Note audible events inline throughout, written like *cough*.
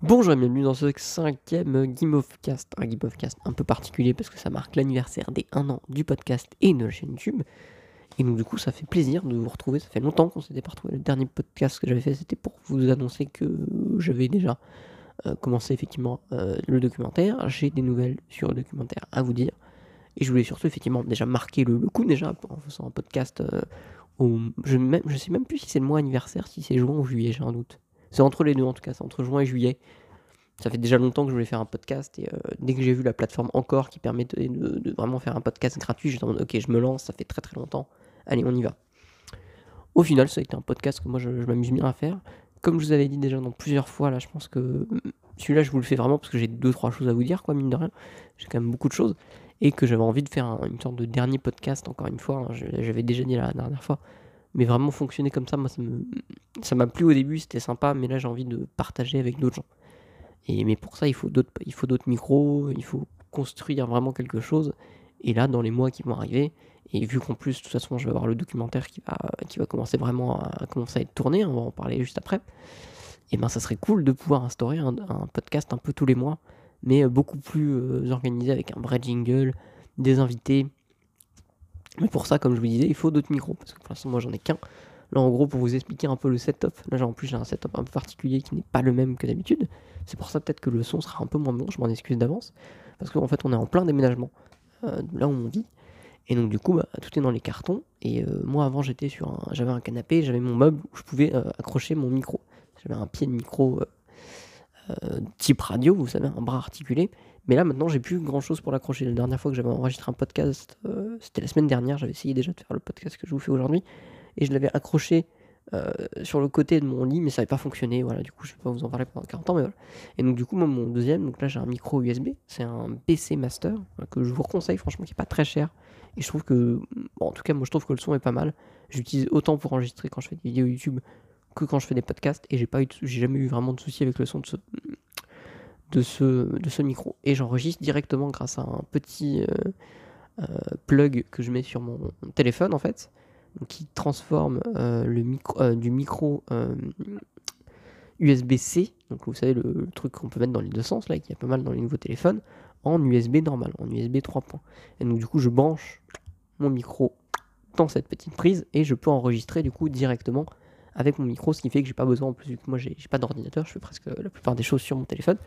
Bonjour et bienvenue dans ce cinquième Game of Cast, un Game of Cast un peu particulier parce que ça marque l'anniversaire des 1 an du podcast et de la chaîne YouTube. Et donc du coup ça fait plaisir de vous retrouver, ça fait longtemps qu'on s'était pas retrouvé. Le dernier podcast que j'avais fait c'était pour vous annoncer que j'avais déjà euh, commencé effectivement euh, le documentaire. J'ai des nouvelles sur le documentaire à vous dire. Et je voulais surtout effectivement déjà marquer le, coup déjà en faisant un podcast. Euh, je, ne je sais même plus si c'est le mois anniversaire, si c'est juin ou juillet, j'ai un doute. C'est entre les deux en tout cas, c'est entre juin et juillet. Ça fait déjà longtemps que je voulais faire un podcast et euh, dès que j'ai vu la plateforme Encore qui permet de, vraiment faire un podcast gratuit, j'ai dit ok, je me lance, ça fait très très longtemps, allez, on y va. Au final, ça a été un podcast que moi je, m'amuse bien à faire. Comme je vous avais dit déjà dans plusieurs fois, là, je pense que mm, celui-là, je vous le fais vraiment parce que j'ai deux trois choses à vous dire, quoi, mine de rien. J'ai quand même beaucoup de choses et que j'avais envie de faire une sorte de dernier podcast, encore une fois. Hein, j'avais déjà dit la dernière fois mais vraiment fonctionner comme ça, moi, ça, m'a plu au début, c'était sympa, mais là, j'ai envie de partager avec d'autres gens. Et, mais pour ça, il faut d'autres, micros, il faut construire vraiment quelque chose. Et là, dans les mois qui vont arriver, et vu qu'en plus, de toute façon, je vais avoir le documentaire qui va, commencer vraiment à, commencer à être tourné, on va en parler juste après, et ben ça serait cool de pouvoir instaurer un, podcast un peu tous les mois, mais beaucoup plus euh, organisé avec un vrai jingle, des invités, mais pour ça, comme je vous disais, il faut d'autres micros, parce que pour l'instant, moi, j'en ai qu'un. Là, en gros, pour vous expliquer un peu le setup, là, en plus, j'ai un setup un peu particulier qui n'est pas le même que d'habitude. C'est pour ça, peut-être que le son sera un peu moins bon, je m'en excuse d'avance. Parce qu'en fait, on est en plein déménagement, euh, là où on vit. Et donc, du coup, bah, tout est dans les cartons. Et euh, moi, avant, j'étais sur un, j'avais un canapé, j'avais mon meuble où je pouvais euh, accrocher mon micro. J'avais un pied de micro type radio, vous savez, un bras articulé. Mais là, maintenant, j'ai plus grand chose pour l'accrocher. La dernière fois que j'avais enregistré un podcast, euh, c'était la semaine dernière. J'avais essayé déjà de faire le podcast que je vous fais aujourd'hui. Et je l'avais accroché euh, sur le côté de mon lit, mais ça n'avait pas fonctionné. Voilà, du coup, je ne vais pas vous en parler pendant 40 ans. Mais voilà. Et donc, du coup, mon deuxième, donc là, j'ai un micro USB. C'est un PC Master que je vous conseille, franchement, qui n'est pas très cher. Et je trouve que, en tout cas, moi, je trouve que le son est pas mal. J'utilise autant pour enregistrer quand je fais des vidéos YouTube que quand je fais des podcasts. Et j'ai pas j'ai jamais eu vraiment de soucis avec le son de ce, de ce, de ce micro. Et j'enregistre directement grâce à un petit euh, euh, plug que je mets sur mon téléphone en fait, qui transforme euh, le micro, du micro USB-C, donc vous savez le, truc qu'on peut mettre dans les deux sens là, qui est pas mal dans les nouveaux téléphones, en USB normal, en USB 3 points. Et donc du coup je branche mon micro dans cette petite prise et je peux enregistrer du coup directement avec mon micro, ce qui fait que j'ai pas besoin, en plus, que moi j'ai pas d'ordinateur, je fais presque la plupart des choses sur mon téléphone,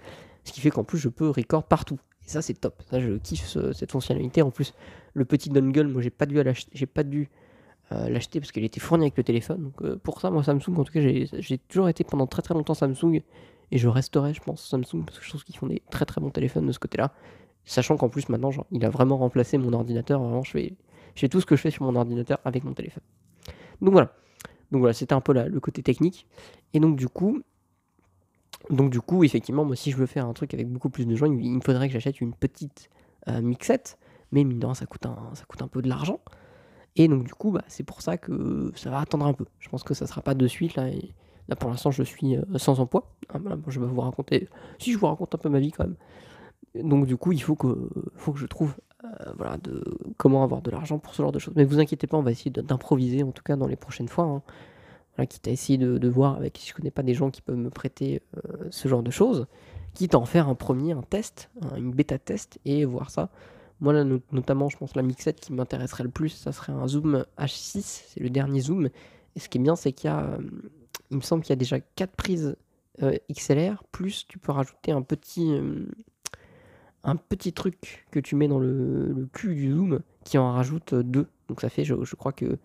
ce qui fait qu'en plus je peux record partout. Et ça c'est top, ça je kiffe cette fonctionnalité. En plus, le petit dongle, moi j'ai pas dû j'ai pas dû euh, l'acheter parce qu'il était fourni avec le téléphone. Donc euh, pour ça, moi Samsung, en tout cas, j'ai toujours été pendant très très longtemps Samsung et je resterai, je pense, Samsung parce que je trouve qu'ils font des très très bons téléphones de ce côté-là. Sachant qu'en plus maintenant, il a vraiment remplacé mon ordinateur. Vraiment, je fais tout ce que je fais sur mon ordinateur avec mon téléphone. Donc voilà. Donc voilà, c'était un peu le côté technique. Et donc du coup, donc du coup, effectivement, moi si je veux faire un truc avec beaucoup plus de gens, il, me faudrait que j'achète une petite euh, mixette. Mais mine ça coûte un, ça coûte un peu de l'argent. Et donc du coup, bah, c'est pour ça que ça va attendre un peu. Je pense que ça sera pas de suite là. Là pour l'instant, je suis euh, sans emploi. Ah, je vais vous raconter. Si je vous raconte un peu ma vie quand même. Donc du coup, il faut que, faut que je trouve euh, voilà, de comment avoir de l'argent pour ce genre de choses. Mais vous inquiétez pas, on va essayer d'improviser en tout cas dans les prochaines fois. Hein. Quitte à essayer de, voir avec si je connais pas des gens qui peuvent me prêter euh, ce genre de choses, quitte à en faire un premier, un test, une bêta test et voir ça. Moi notamment, je pense la mixette qui m'intéresserait le plus, ça serait un Zoom H6, c'est le dernier Zoom. Et ce qui est bien, c'est qu'il y a, euh, il me semble qu'il y a déjà 4 prises XLR, plus tu peux rajouter un petit un petit truc que tu mets dans le, cul du zoom qui en rajoute deux. Donc ça fait, je, crois que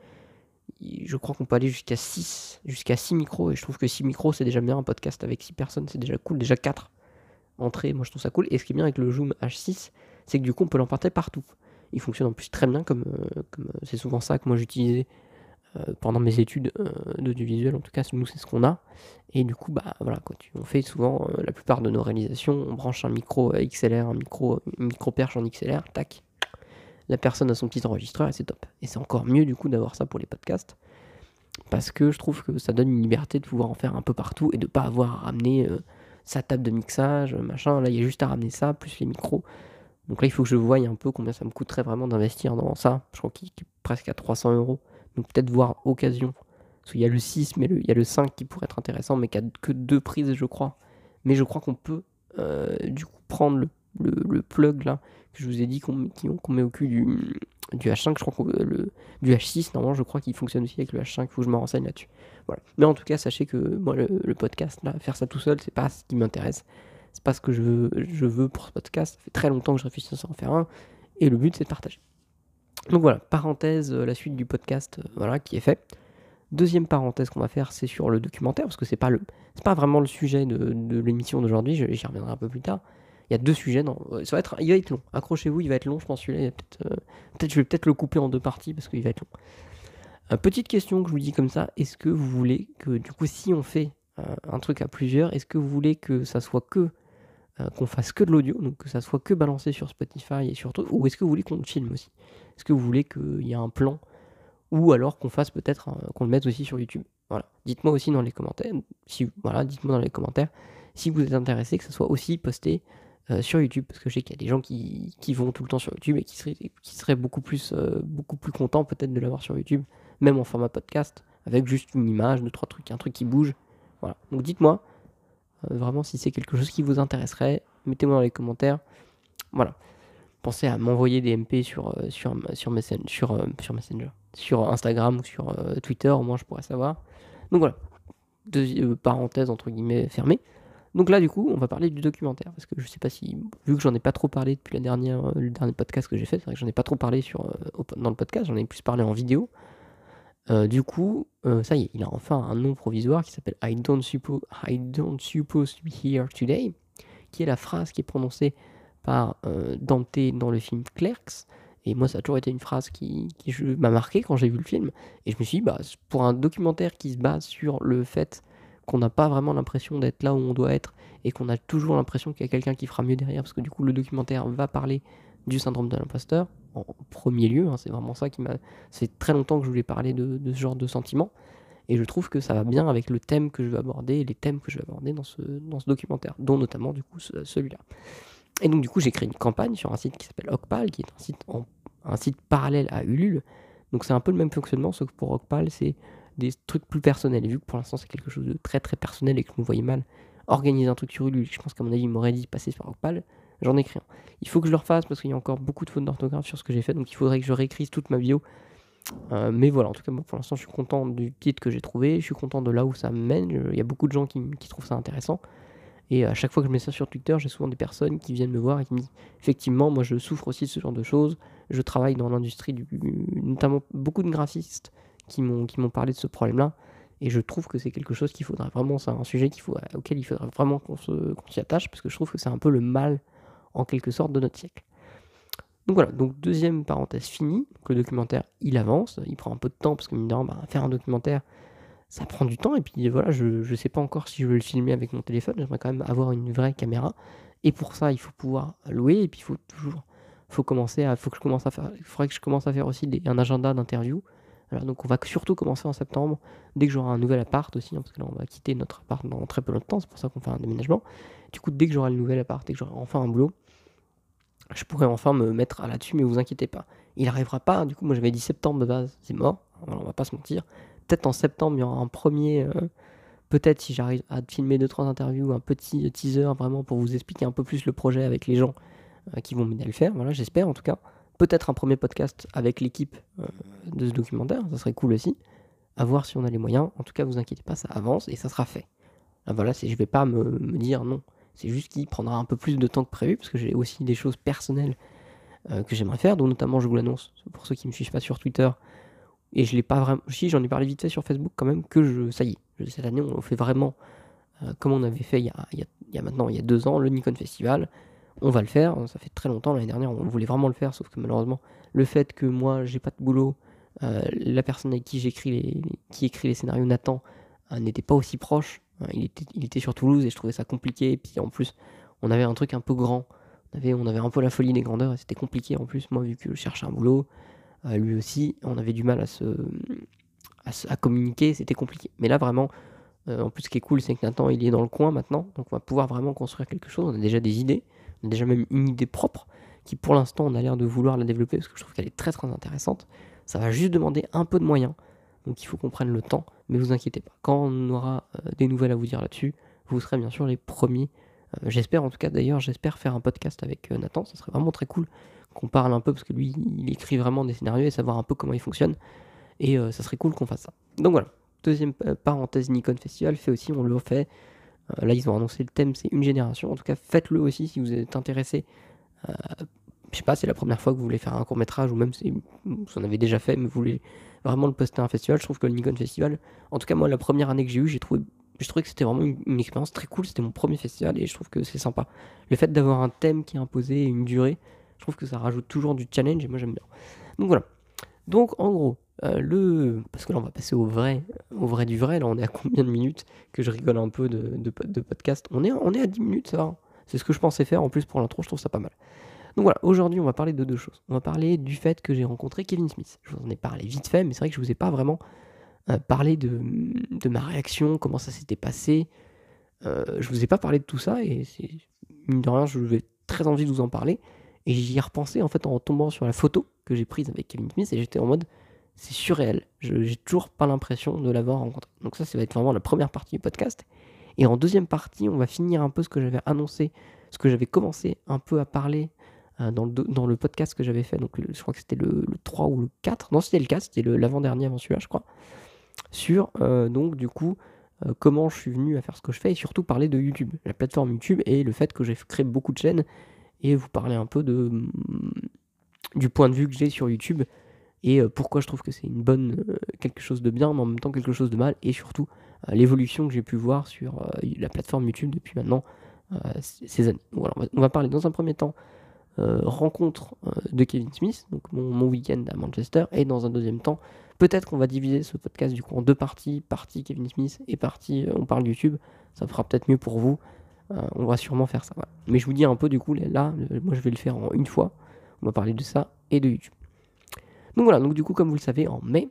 je crois qu'on peut aller jusqu'à 6 jusqu'à 6 micros. Et je trouve que 6 micros c'est déjà bien un podcast avec 6 personnes, c'est déjà cool, déjà 4 entrées, moi je trouve ça cool. Et ce qui est bien avec le Zoom H6, c'est que du coup on peut l'emporter partout. Il fonctionne en plus très bien comme euh, comme euh, c'est souvent ça que moi j'utilisais pendant mes études euh, d'audiovisuel, en tout cas, nous, c'est ce qu'on a. Et du coup, bah voilà, quoi, on fait souvent euh, la plupart de nos réalisations, on branche un micro XLR, un micro, une micro perche en XLR, tac. La personne a son petit enregistreur et c'est top. Et c'est encore mieux du coup d'avoir ça pour les podcasts. Parce que je trouve que ça donne une liberté de pouvoir en faire un peu partout et de pas avoir à ramener sa table de mixage, machin. Là, il y a juste à ramener ça, plus les micros. Donc là, il faut que je voie un peu combien ça me coûterait vraiment d'investir dans ça. Je crois qu'il est presque à 300 euros. Donc peut-être voir occasion. Parce qu'il y a le 6, mais il y a le 5 qui pourrait être intéressant, mais qui a que deux prises, je crois. Mais je crois qu'on peut du coup prendre le, le, plug là que je vous ai dit qu'on met au cul du, du H5, je crois qu'on le du H6 normalement je crois qu'il fonctionne aussi avec le H5, il faut que je me renseigne là-dessus. Voilà. Mais en tout cas, sachez que moi le, podcast là, faire ça tout seul, c'est pas ce qui m'intéresse. C'est pas ce que je veux, je veux pour ce podcast. Ça fait très longtemps que je réfléchis à en faire un et le but c'est de partager. Donc voilà, parenthèse, euh, la suite du podcast euh, voilà qui est fait. Deuxième parenthèse qu'on va faire, c'est sur le documentaire parce que c'est pas le pas vraiment le sujet de, l'émission d'aujourd'hui, j'y reviendrai un peu plus tard. Il y a deux sujets. Non, ça va être, il va être long. Accrochez-vous, il va être long. Je pense celui-là, peut-être, euh, je vais peut-être le couper en deux parties parce qu'il va être long. Euh, petite question que je vous dis comme ça. Est-ce que vous voulez que, du coup, si on fait euh, un truc à plusieurs, est-ce que vous voulez que ça soit que qu'on fasse que de l'audio, donc que ça soit que balancé sur Spotify et sur tout, ou est-ce que vous voulez qu'on filme aussi? Est-ce que vous voulez qu'il y ait un plan, ou alors qu'on fasse peut-être qu'on le mette aussi sur YouTube? Voilà. Dites-moi aussi dans les commentaires. Si voilà, dites-moi dans les commentaires si vous êtes intéressé que ça soit aussi posté euh, sur YouTube, parce que je sais qu'il y a des gens qui, qui, vont tout le temps sur YouTube et qui seraient, qui beaucoup, plus, euh, beaucoup plus contents peut-être de l'avoir sur YouTube, même en format podcast, avec juste une image, deux, trois trucs, un truc qui bouge. Voilà. Donc dites-moi euh, vraiment si c'est quelque chose qui vous intéresserait, mettez-moi dans les commentaires. Voilà. Pensez à m'envoyer des MP sur, sur, sur, Messenger, sur, sur Messenger, sur Instagram ou sur Twitter, au moins je pourrais savoir. Donc voilà. Deux, parenthèse entre guillemets fermée. Donc là, du coup, on va parler du documentaire. Parce que je sais pas si, vu que j'en ai pas trop parlé depuis la dernière, euh, le dernier podcast que j'ai fait, c'est vrai que j'en ai pas trop parlé sur, euh, dans le podcast, j'en ai plus parlé en vidéo. Euh, du coup, ça y est, il a enfin un nom provisoire qui s'appelle I I don't suppose to be here today, qui est la phrase qui est prononcée par Dante dans le film Clerks. Et moi, ça a toujours été une phrase qui, m'a marqué quand j'ai vu le film. Et je me suis dit, bah, pour un documentaire qui se base sur le fait qu'on n'a pas vraiment l'impression d'être là où on doit être et qu'on a toujours l'impression qu'il y a quelqu'un qui fera mieux derrière parce que du coup le documentaire va parler du syndrome de l'imposteur en premier lieu, hein, c'est vraiment ça qui m'a... C'est très longtemps que je voulais parler de, ce genre de sentiment et je trouve que ça va bien avec le thème que je vais aborder et les thèmes que je vais aborder dans ce, dans ce documentaire, dont notamment du coup celui-là. Et donc du coup j'ai créé une campagne sur un site qui s'appelle Ocpal, qui est un site, un site parallèle à Ulule. Donc c'est un peu le même fonctionnement, sauf que pour Ocpal c'est des trucs plus personnels. Et vu que pour l'instant c'est quelque chose de très très personnel et que je me voyais mal organiser un truc sur Ulule, je pense qu'à mon avis il m'aurait dit passer sur Rockpal, j'en écris un. Il faut que je le refasse parce qu'il y a encore beaucoup de fautes d'orthographe sur ce que j'ai fait, donc il faudrait que je réécrise toute ma bio. Euh, mais voilà, en tout cas, pour l'instant, je suis content du titre que j'ai trouvé, je suis content de là où ça mène. Il y a beaucoup de gens qui, qui, trouvent ça intéressant. Et à chaque fois que je mets ça sur Twitter, j'ai souvent des personnes qui viennent me voir et qui me disent Effectivement, moi je souffre aussi de ce genre de choses. Je travaille dans l'industrie, du, notamment beaucoup de graphistes qui m'ont parlé de ce problème-là. Et je trouve que c'est quelque chose qu'il faudrait vraiment, c'est un sujet auquel il faudrait vraiment qu'on s'y attache, parce que je trouve que c'est un peu le mal, en quelque sorte, de notre siècle. Donc voilà, donc deuxième parenthèse finie, le documentaire il avance, il prend un peu de temps, parce que mine bah, faire un documentaire, ça prend du temps, et puis voilà, je ne sais pas encore si je veux le filmer avec mon téléphone, j'aimerais quand même avoir une vraie caméra, et pour ça il faut pouvoir louer, et puis il faut toujours, faut commencer à, faut que je commence à faire, faudrait que je commence à faire aussi un agenda d'interview, donc on va surtout commencer en septembre, dès que j'aurai un nouvel appart aussi, hein, parce que là on va quitter notre appart dans très peu de temps, c'est pour ça qu'on fait un déménagement. Du coup, dès que j'aurai le nouvel appart, dès que j'aurai enfin un boulot, je pourrai enfin me mettre là-dessus, mais vous inquiétez pas. Il arrivera pas, du coup, moi j'avais dit septembre de base, c'est mort, on va pas se mentir. Peut-être en septembre, il y aura un premier. Euh, peut-être si j'arrive à filmer 2-3 interviews, un petit teaser vraiment pour vous expliquer un peu plus le projet avec les gens euh, qui vont m'aider à le faire. Voilà, j'espère en tout cas peut-être un premier podcast avec l'équipe euh, de ce documentaire, ça serait cool aussi. À voir si on a les moyens. En tout cas, vous inquiétez pas, ça avance et ça sera fait. Là, voilà, je vais pas me, dire non. C'est juste qu'il prendra un peu plus de temps que prévu parce que j'ai aussi des choses personnelles que j'aimerais faire, dont notamment je vous l'annonce pour ceux qui me suivent pas sur Twitter. Et je l'ai pas vraiment. Si j'en ai parlé vite fait sur Facebook quand même que je. Ça y est, cette année on fait vraiment euh, comme on avait fait il y, a, il y, a, maintenant il y a deux ans le Nikon Festival on va le faire. Ça fait très longtemps, l'année dernière, on voulait vraiment le faire, sauf que malheureusement, le fait que moi, j'ai pas de boulot, euh, la personne avec qui j'écris les, qui écrit les scénarios, Nathan, euh, n'était pas aussi proche. Euh, il, était, il était sur Toulouse et je trouvais ça compliqué. Et puis en plus, on avait un truc un peu grand. On avait, on avait un peu la folie des grandeurs et c'était compliqué en plus, moi, vu que je cherchais un boulot. Lui aussi, on avait du mal à se, communiquer, c'était compliqué. Mais là, vraiment, en plus, ce qui est cool, c'est que Nathan, il est dans le coin maintenant, donc on va pouvoir vraiment construire quelque chose. On a déjà des idées on a déjà même une idée propre qui pour l'instant on a l'air de vouloir la développer parce que je trouve qu'elle est très très intéressante. Ça va juste demander un peu de moyens, donc il faut qu'on prenne le temps, mais vous inquiétez pas. Quand on aura euh, des nouvelles à vous dire là-dessus, vous serez bien sûr les premiers. Euh, j'espère en tout cas d'ailleurs, j'espère faire un podcast avec euh, Nathan, ça serait vraiment très cool qu'on parle un peu parce que lui il écrit vraiment des scénarios et savoir un peu comment ils fonctionnent. Et ça serait cool qu'on fasse ça. Donc voilà, deuxième parenthèse Nikon Festival fait aussi, on le fait. là ils ont annoncé le thème, c'est une génération. En tout cas, faites-le aussi si vous êtes intéressé. je sais pas, c'est la première fois que vous voulez faire un court métrage ou même si vous en avez déjà fait, mais vous voulez vraiment le poster à un festival. Je trouve que le Nikon Festival, en tout cas moi la première année que j'ai eu, j'ai trouvé, je trouvais que c'était vraiment une, expérience très cool. C'était mon premier festival et je trouve que c'est sympa. Le fait d'avoir un thème qui est imposé et une durée, je trouve que ça rajoute toujours du challenge et moi j'aime bien. Donc voilà. Donc en gros, euh, le parce que là on va passer au vrai, au vrai du vrai. Là on est à combien de minutes que je rigole un peu de, de, de podcast? On est, on est à 10 minutes, ça va. C'est ce que je pensais faire en plus pour l'intro. Je trouve ça pas mal. Donc voilà, aujourd'hui on va parler de deux choses. On va parler du fait que j'ai rencontré Kevin Smith. Je vous en ai parlé vite fait, mais c'est vrai que je vous ai pas vraiment euh, parlé de, ma réaction, comment ça s'était passé. Euh, je vous ai pas parlé de tout ça et mine de rien, je vais très envie de vous en parler. Et j'y ai repensé en fait en tombant sur la photo que j'ai prise avec Kevin Smith et j'étais en mode c'est surréel. J'ai toujours pas l'impression de l'avoir rencontré. Donc ça, ça va être vraiment la première partie du podcast. Et en deuxième partie, on va finir un peu ce que j'avais annoncé, ce que j'avais commencé un peu à parler euh, dans, le, dans le podcast que j'avais fait, donc je crois que c'était le, 3 ou le 4, non c'était le 4, c'était l'avant-dernier avant celui-là je crois, sur euh, donc du coup euh, comment je suis venu à faire ce que je fais et surtout parler de YouTube, la plateforme YouTube et le fait que j'ai créé beaucoup de chaînes et vous parler un peu de, mm, du point de vue que j'ai sur YouTube et pourquoi je trouve que c'est une bonne quelque chose de bien mais en même temps quelque chose de mal et surtout l'évolution que j'ai pu voir sur la plateforme YouTube depuis maintenant ces années. Voilà, on va parler dans un premier temps euh, rencontre euh, de Kevin Smith, donc mon, week-end à Manchester, et dans un deuxième temps, peut-être qu'on va diviser ce podcast du coup en deux parties, partie Kevin Smith et partie euh, on parle YouTube, ça fera peut-être mieux pour vous, on va sûrement faire ça. Mais je vous dis un peu du coup, là, moi je vais le faire en une fois, on va parler de ça et de YouTube. Donc voilà, donc du coup comme vous le savez, en mai,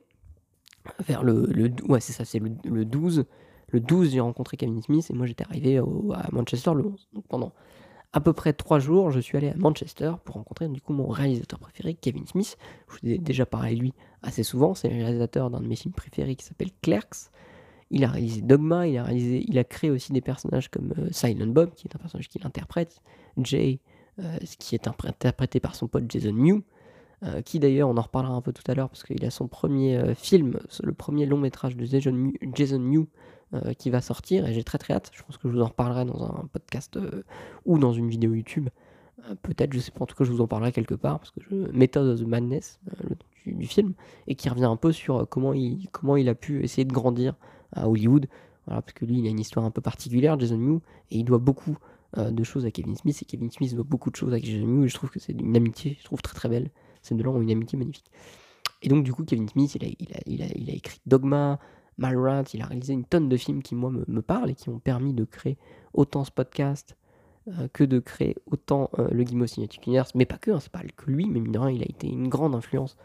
vers le, le ouais c'est ça, c'est le, 12, le 12 j'ai rencontré Kevin Smith et moi j'étais arrivé à Manchester le 11, donc pendant à peu près trois jours, je suis allé à Manchester pour rencontrer du coup mon réalisateur préféré, Kevin Smith. Je vous ai déjà parlé de lui assez souvent. C'est le réalisateur d'un de mes films préférés qui s'appelle Clerks. Il a réalisé Dogma, il a, réalisé, il a créé aussi des personnages comme euh, Silent Bob, qui est un personnage qu'il interprète, Jay, euh, qui est interprété par son pote Jason New, euh, qui d'ailleurs, on en reparlera un peu tout à l'heure, parce qu'il a son premier film, le premier long métrage de Jason New qui va sortir et j'ai très très hâte. Je pense que je vous en reparlerai dans un podcast ou dans une vidéo YouTube. Peut-être, je sais pas, en tout cas, je vous en parlerai quelque part parce que je... Method of the Madness, le du, film, et qui revient un peu sur comment il, comment il a pu essayer de grandir à Hollywood. Voilà, parce que lui, il a une histoire un peu particulière, Jason Mew, et il doit beaucoup de choses à Kevin Smith, et Kevin Smith doit beaucoup de choses à Jason Mew, et je trouve que c'est une amitié, je trouve très très belle. C'est de là une amitié magnifique. Et donc, du coup, Kevin Smith, il a, il a, il a, écrit Dogma, Malrat, il a réalisé une tonne de films qui, moi, me, parlent et qui ont permis de créer autant ce podcast euh, que de créer autant euh, le Guimau Cinematic Universe, mais pas que, hein, c'est pas que lui, mais mine de rien, il a été une grande influence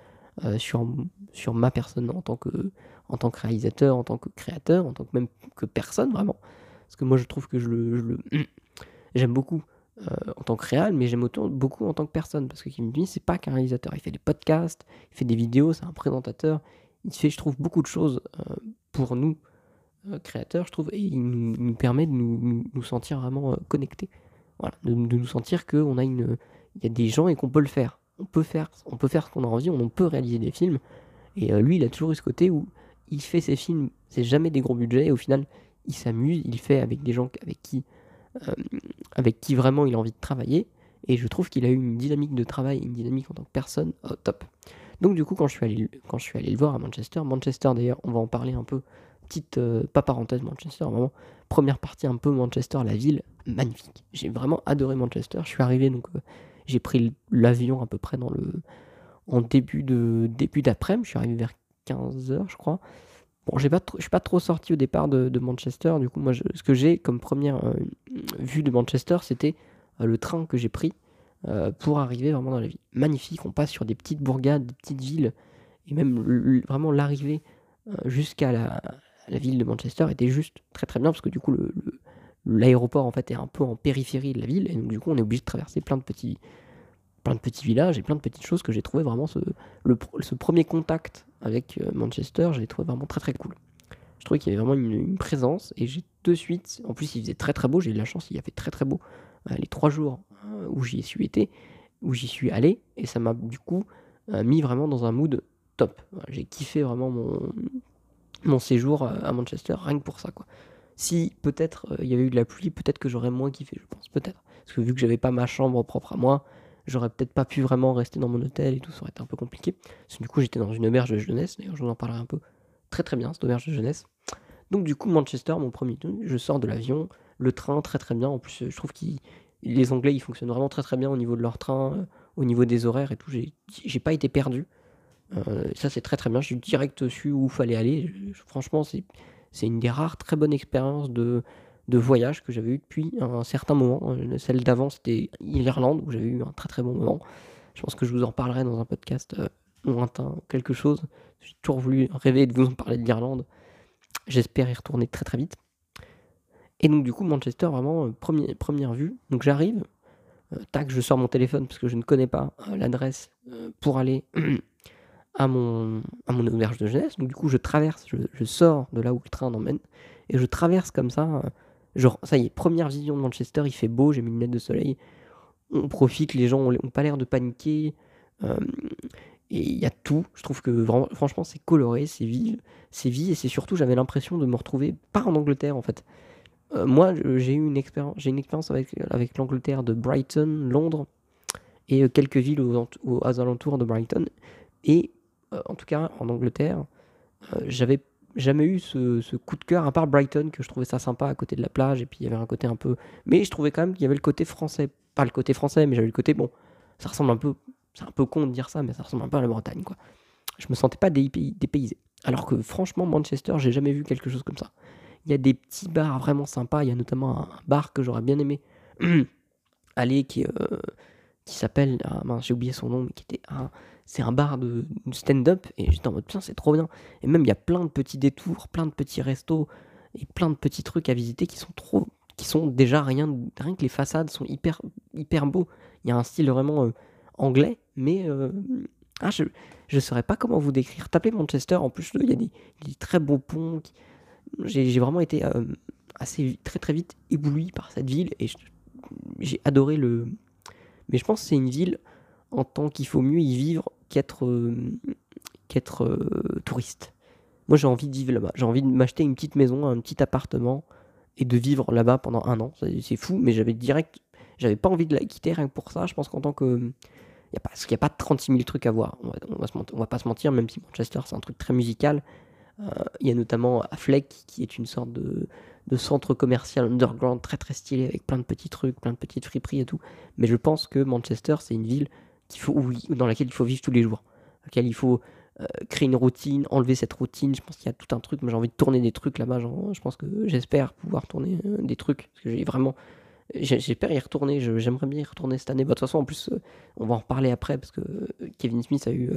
euh, sur, sur ma personne en tant, que, en tant que réalisateur, en tant que créateur, en tant que même que personne, vraiment. Parce que moi, je trouve que je le. j'aime beaucoup en tant que réal, mais j'aime autant beaucoup en tant que personne, parce que Kim c'est pas qu'un réalisateur, il fait des podcasts, il fait des vidéos, c'est un présentateur, il fait, je trouve, beaucoup de choses pour nous, euh, créateurs, je trouve, et il nous, permet de nous, sentir vraiment euh, connectés. Voilà, de, nous sentir qu'on a une. Il y a des gens et qu'on peut le faire. On peut faire, on peut faire ce qu'on a envie, on peut réaliser des films. Et euh, lui, il a toujours eu ce côté où il fait ses films, c'est jamais des gros budgets, et au final, il s'amuse, il fait avec des gens avec qui, avec qui vraiment il a envie de travailler. Et je trouve qu'il a eu une dynamique de travail, une dynamique en tant que personne au top. Donc du coup, quand je suis allé, quand je suis allé le voir à Manchester, Manchester d'ailleurs, on va en parler un peu, petite, euh, pas parenthèse Manchester, vraiment, première partie un peu Manchester, la ville, magnifique. J'ai vraiment adoré Manchester. Je suis arrivé, donc euh, j'ai pris l'avion à peu près dans le, en début début d'après-midi, je suis arrivé vers 15h je crois. Bon, je suis pas trop sorti au départ de, Manchester, du coup moi ce que j'ai comme première euh, vue de Manchester, c'était le train que j'ai pris euh, pour arriver vraiment dans la ville. Magnifique, on passe sur des petites bourgades, des petites villes, et même vraiment l'arrivée euh, jusqu'à la, ville de Manchester était juste très très bien, parce que du coup l'aéroport en fait est un peu en périphérie de la ville, et donc du coup on est obligé de traverser plein de petits, plein de petits villages et plein de petites choses que j'ai trouvé vraiment ce, le, ce premier contact avec euh, Manchester, j'ai trouvé vraiment très très cool. Je trouvais qu'il y avait vraiment une, présence et j'ai de suite. En plus, il faisait très très beau. J'ai eu la chance, il y avait très très beau euh, les trois jours euh, où j'y suis été, où j'y suis allé. Et ça m'a du coup euh, mis vraiment dans un mood top. J'ai kiffé vraiment mon, mon séjour à Manchester, rien que pour ça. Quoi. Si peut-être il y avait eu de la pluie, peut-être que j'aurais moins kiffé, je pense. Peut-être. Parce que vu que j'avais pas ma chambre propre à moi, j'aurais peut-être pas pu vraiment rester dans mon hôtel et tout, ça aurait été un peu compliqué. Du coup, j'étais dans une auberge de jeunesse, d'ailleurs, je vous en parlerai un peu. Très très bien, cette auberge de jeunesse. Donc, du coup, Manchester, mon premier truc, je sors de l'avion, le train, très très bien. En plus, je trouve que les Anglais, ils fonctionnent vraiment très très bien au niveau de leur train, euh, au niveau des horaires et tout. J'ai j'ai pas été perdu. Euh, ça, c'est très très bien. Suis direct su où fallait aller. Je- franchement, c'est une des rares très bonnes expériences de, de voyage que j'avais eu depuis un certain moment. Euh, Celle d'avant, c'était l'Irlande, où j'avais eu un très très bon moment. Je pense que je vous en parlerai dans un podcast euh, lointain, quelque chose. J'ai toujours voulu rêver de vous en parler de l'Irlande. J'espère y retourner très très vite. Et donc du coup, Manchester, vraiment, euh, première vue. Donc j'arrive, tac, je sors mon téléphone parce que je ne connais pas l'adresse pour aller *clears throat* à mon, auberge de jeunesse. Donc du coup, je traverse, je sors de là où le train m'emmène, et je traverse comme ça. Genre, ça y est, première vision de Manchester, il fait beau, j'ai mis une lunette de soleil. On profite, les gens ont, ont pas l'air de paniquer. euh, et il y a tout. Je trouve que franchement, c'est coloré, c'est vif, c'est vie, et c'est surtout, j'avais l'impression de me retrouver pas en Angleterre en fait. Euh, moi, j'ai eu une expérience, j'ai une expérience avec, avec l'Angleterre de Brighton, Londres et euh, quelques villes aux, aux alentours de Brighton. Et en tout cas, en Angleterre, j'avais jamais eu ce, ce coup de cœur, à part Brighton, que je trouvais ça sympa à côté de la plage, et puis il y avait un côté un peu. Mais je trouvais quand même qu'il y avait le côté français. Pas le côté français, mais j'avais le côté, bon, ça ressemble un peu. C'est un peu con de dire ça, mais ça ressemble un peu à la Bretagne, quoi. Je me sentais pas dépaysé. Alors que franchement, Manchester, j'ai jamais vu quelque chose comme ça. Il y a des petits bars vraiment sympas. Il y a notamment un bar que j'aurais bien aimé *clears throat* aller qui, euh, qui s'appelle. Ah j'ai oublié son nom, mais qui était. C'est un bar de stand-up. Et j'étais en mode, putain, c'est trop bien. Et même, il y a plein de petits détours, plein de petits restos et plein de petits trucs à visiter qui sont trop. qui sont déjà rien. Rien que les façades sont hyper, hyper beaux. Il y a un style vraiment euh, anglais, mais. euh, ah, je ne saurais pas comment vous décrire. Tapez Manchester, en plus, il y a des, très beaux ponts. J'ai vraiment été euh, assez très très vite ébloui par cette ville et j'ai adoré le. Mais je pense que c'est une ville en tant qu'il faut mieux y vivre qu'être euh, qu'être euh, touriste. Moi j'ai envie de vivre là-bas. J'ai envie de m'acheter une petite maison, un petit appartement et de vivre là-bas pendant un an. C'est fou, mais j'avais direct. J'avais pas envie de la quitter rien que pour ça. Je pense qu'en tant que. Y a pas, parce qu'il n'y a pas 36 000 trucs à voir. On va, va se on va pas se mentir, même si Manchester c'est un truc très musical. Euh, Il y a notamment Affleck qui est une sorte de, de centre commercial underground très très stylé avec plein de petits trucs, plein de petites friperies et tout. Mais je pense que Manchester c'est une ville qu'il faut, dans laquelle il faut vivre tous les jours. Dans laquelle il faut euh, créer une routine, enlever cette routine. Je pense qu'il y a tout un truc. Moi j'ai envie de tourner des trucs là-bas. Je pense que j'espère pouvoir tourner euh, des trucs. Parce que j'ai vraiment. J'espère y retourner. J'aimerais bien y retourner cette année. Bah, de toute façon, en plus, euh, on va en reparler après parce que Kevin Smith a eu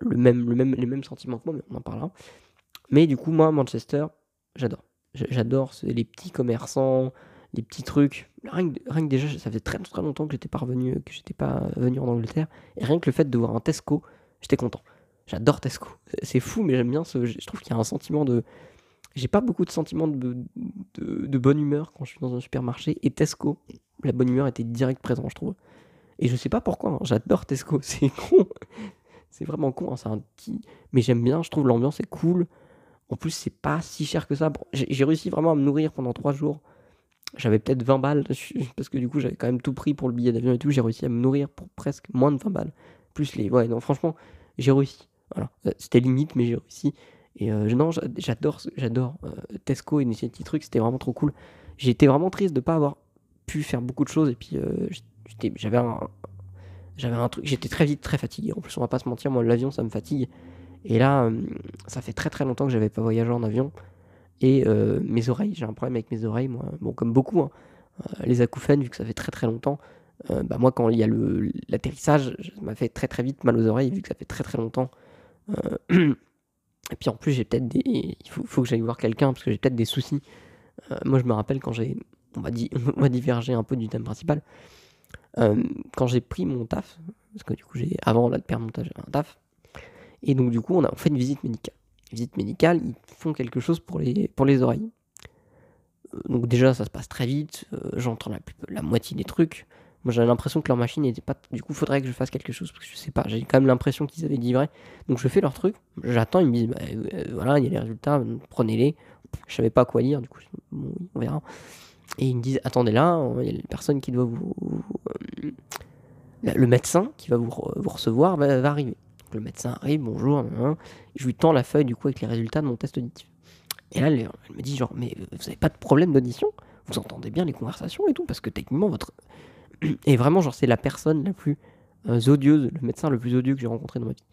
le même, le même, les mêmes sentiments que moi, mais on en parlera. Mais du coup, moi, Manchester, j'adore. J'adore les petits commerçants, les petits trucs. Rien que, déjà, ça faisait très très longtemps que j'étais pas revenu, que j'étais pas venu en Angleterre. Et rien que le fait de voir un Tesco, j'étais content. J'adore Tesco. C'est- fou, mais j'aime bien ce. Je trouve qu'il y a un sentiment de. J'ai pas beaucoup de sentiments de, de, de bonne humeur quand je suis dans un supermarché. Et Tesco, la bonne humeur était direct présente, je trouve. Et je sais pas pourquoi, hein, j'adore Tesco. *laughs* C'est con. C'est vraiment con. hein, C'est un petit. Mais j'aime bien, je trouve l'ambiance est cool. En plus, c'est pas si cher que ça. J'ai réussi vraiment à me nourrir pendant trois jours. J'avais peut-être 20 balles, parce que du coup, j'avais quand même tout pris pour le billet d'avion et tout. J'ai réussi à me nourrir pour presque moins de 20 balles. Plus les. Ouais, non, franchement, j'ai réussi. Voilà. Euh, C'était limite, mais j'ai réussi. Et euh, non, j'a- j'adore j'adore euh, Tesco et ces petits trucs. C'était vraiment trop cool. Été vraiment triste de pas avoir pu faire beaucoup de choses. Et puis, j'étais- j'avais un. J'avais un truc. J'étais très vite très fatigué. En plus, on va pas se mentir, moi, l'avion, ça me fatigue. Et là, ça fait très très longtemps que j'avais pas voyagé en avion. Et euh, mes oreilles, j'ai un problème avec mes oreilles, moi. Bon, comme beaucoup, hein. Euh, les acouphènes, vu que ça fait très très longtemps. euh, bah moi, quand il y a l'atterrissage, ça m'a fait très très vite mal aux oreilles, vu que ça fait très très longtemps. *clears throat* Et puis en plus, j'ai peut-être des. Il faut, que j'aille voir quelqu'un, parce que j'ai peut-être des soucis. Moi, je me rappelle quand j'ai. On va, *laughs* on diverger un peu du thème principal. Quand j'ai pris mon taf, parce que du coup, j'ai avant là, de perdre mon taf, j'avais un taf. Et donc, du coup, on a fait une visite médicale. Visite médicale, ils font quelque chose pour les, pour les oreilles. donc déjà, ça se passe très vite. euh, J'entends la, moitié des trucs. Moi, j'avais l'impression que leur machine n'était pas. Du coup, faudrait que je fasse quelque chose parce que je sais pas. J'ai quand même l'impression qu'ils avaient dit vrai. Donc, je fais leur truc. J'attends. Ils me disent, bah, euh, voilà, il y a les résultats. Prenez-les. Je savais pas quoi lire. Du coup, on verra. Et ils me disent, attendez là. Il y a la personne qui doit vous. euh, le médecin qui va vous, re- vous recevoir va arriver. Le médecin arrive. Bonjour. Je lui tends la feuille du coup avec les résultats de mon test auditif. Et là, elle, me dit genre, mais euh, vous avez pas de problème d'audition? Vous entendez bien les conversations et tout Parce que techniquement, votre... *clears throat* Et vraiment, genre, c'est la personne la plus euh, odieuse, le médecin le plus odieux que j'ai rencontré dans ma vie.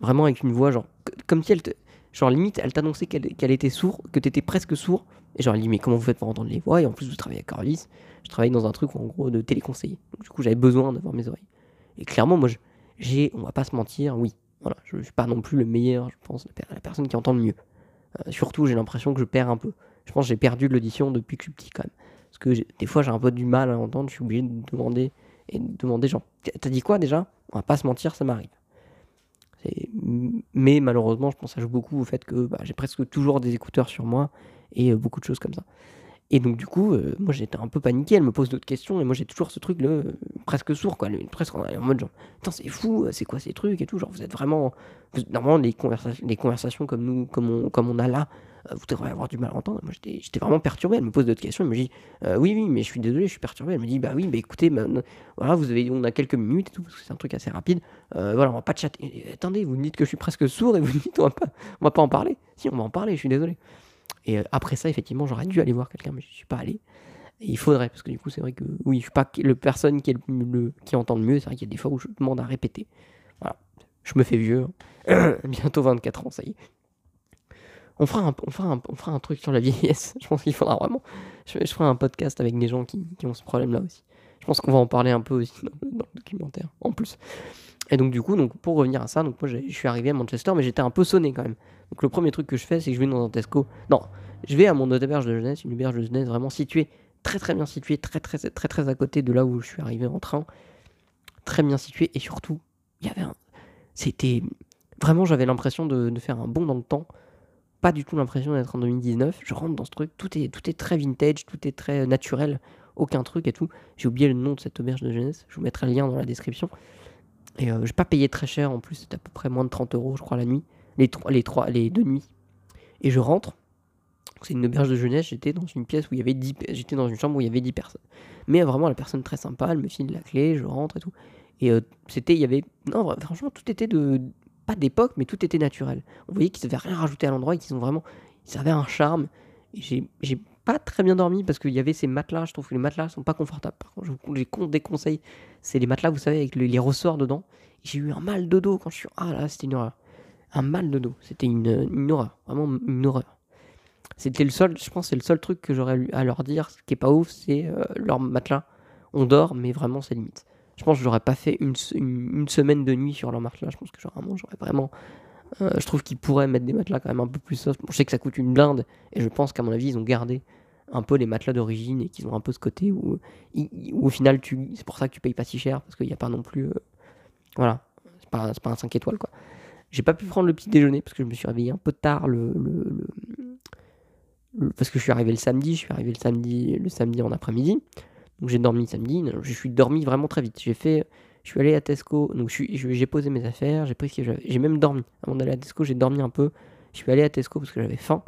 Vraiment avec une voix, genre, comme si elle te... Genre, limite, elle t'annonçait qu'elle était sourde, que t'étais presque sourd. Et genre, elle dit, mais comment vous faites pour entendre les voix? Et en plus, vous travaillez à Corvis. Je travaille dans un truc, en gros, de téléconseiller. Du coup, j'avais besoin d'avoir mes oreilles. Et clairement, moi, je- j'ai, on va pas se mentir, oui. Je, suis pas non plus le meilleur, je pense, la, per- la personne qui entend le mieux. Euh, surtout, j'ai l'impression que je perds un peu. Je pense que j'ai perdu de l'audition depuis que je suis petit, quand même. Parce que des fois, j'ai un peu du mal à entendre, je suis obligé de demander, et de demander, genre, t'as dit quoi déjà? On va pas se mentir, ça m'arrive. Mais malheureusement, je pense ça joue beaucoup au fait que bah, j'ai presque toujours des écouteurs sur moi et euh, beaucoup de choses comme ça. Et donc, du coup, euh, moi j'étais un peu paniqué. Elle me pose d'autres questions et moi j'ai toujours ce truc là, euh, presque sourd, quoi. le- Presque en mode genre, putain, c'est fou, c'est quoi ces trucs et tout? Genre, vous êtes vraiment. normalement, les conversations, comme nous, comme on, a là, euh, vous devriez avoir du mal à entendre. Moi j'étais vraiment perturbé. Elle me pose d'autres questions. Elle me dit, euh, oui, oui, mais je suis désolé, je suis perturbé. Elle me dit, bah oui, bah écoutez, ben, voilà, vous avez, on a quelques minutes et tout, parce que c'est un truc assez rapide. Euh, voilà, on va pas chatter. Et, attendez, vous me dites que je suis presque sourd et vous me dites, on va pas, on va pas en parler. Si, on va en parler, je suis désolé. Et euh, après ça, effectivement, j'aurais dû aller voir quelqu'un, mais je suis pas allé. Et il faudrait, parce que du coup, c'est vrai que oui, je suis pas le personne qui, entend le mieux. C'est vrai qu'il y a des fois où je demande à répéter. Voilà. Je me fais vieux. hein. *clears throat* Bientôt 24 ans, ça y est. On fera, un, on, fera un, on fera un truc sur la vieillesse. *laughs* Je pense qu'il faudra vraiment. Je, ferai un podcast avec des gens qui, ont ce problème-là aussi. Je pense qu'on va en parler un peu aussi dans le documentaire, en plus. Et donc, du coup, donc, pour revenir à ça, donc moi, je suis arrivé à Manchester, mais j'étais un peu sonné quand même. Donc, le premier truc que je fais, c'est que je vais dans un Tesco. Non, je vais à mon auberge de jeunesse, une auberge de jeunesse vraiment située, très très bien située, très très très très, à côté de là où je suis arrivé en train. Très bien située, et surtout, il y avait un. C'était. Vraiment, j'avais l'impression de, de faire un bond dans le temps. Pas du tout l'impression d'être en 2019. Je rentre dans ce truc, tout est, tout est très vintage, tout est très naturel, aucun truc et tout. J'ai oublié le nom de cette auberge de jeunesse, je vous mettrai le lien dans la description. Et euh, j'ai pas payé très cher en plus, c'était à peu près moins de 30 euros, je crois, la nuit. Les, trois, les, trois, les deux nuits. Et je rentre. C'est une auberge de jeunesse, j'étais dans une pièce où il y avait 10 pe- j'étais dans une chambre où il y avait 10 personnes. Mais euh, vraiment la personne très sympa, elle me file la clé, je rentre et tout. Et euh, c'était il y avait non franchement tout était de pas d'époque mais tout était naturel. On voyait qu'ils avaient rien rajouté à l'endroit et qu'ils ont vraiment ils avaient un charme. J'ai pas très bien dormi parce qu'il y avait ces matelas, je trouve que les matelas sont pas confortables. Par contre, je vous des conseils, c'est les matelas vous savez avec le- les ressorts dedans. J'ai eu un mal de dos quand je suis ah là, c'était une horreur. Un mal de dos, c'était une, une horreur, vraiment une horreur. C'était le seul, je pense, c'est le seul truc que j'aurais à leur dire, ce qui est pas ouf, c'est euh, leur matelas. On dort, mais vraiment, c'est limite. Je pense que j'aurais pas fait une, une, semaine de nuit sur leur matelas. Je pense que j'aurais vraiment. Euh, je trouve qu'ils pourraient mettre des matelas quand même un peu plus soft. Je sais que ça coûte une blinde, et je pense qu'à mon avis, ils ont gardé un peu les matelas d'origine et qu'ils ont un peu ce côté où, au final, tu, c'est pour ça que tu payes pas si cher, parce qu'il n'y a pas non plus. euh, voilà, c'est pas, pas un 5 étoiles quoi. J'ai pas pu prendre le petit déjeuner parce que je me suis réveillé un peu tard le- le- le- parce que je suis arrivé le samedi, je suis arrivé le samedi, le samedi en après-midi. Donc j'ai dormi samedi, je suis dormi vraiment très vite. J'ai fait, je suis allé à Tesco, donc j'ai posé mes affaires, j'ai pris ce que j'avais, j'ai même dormi. Avant d'aller à Tesco, j'ai dormi un peu. Je suis allé à Tesco parce que j'avais faim.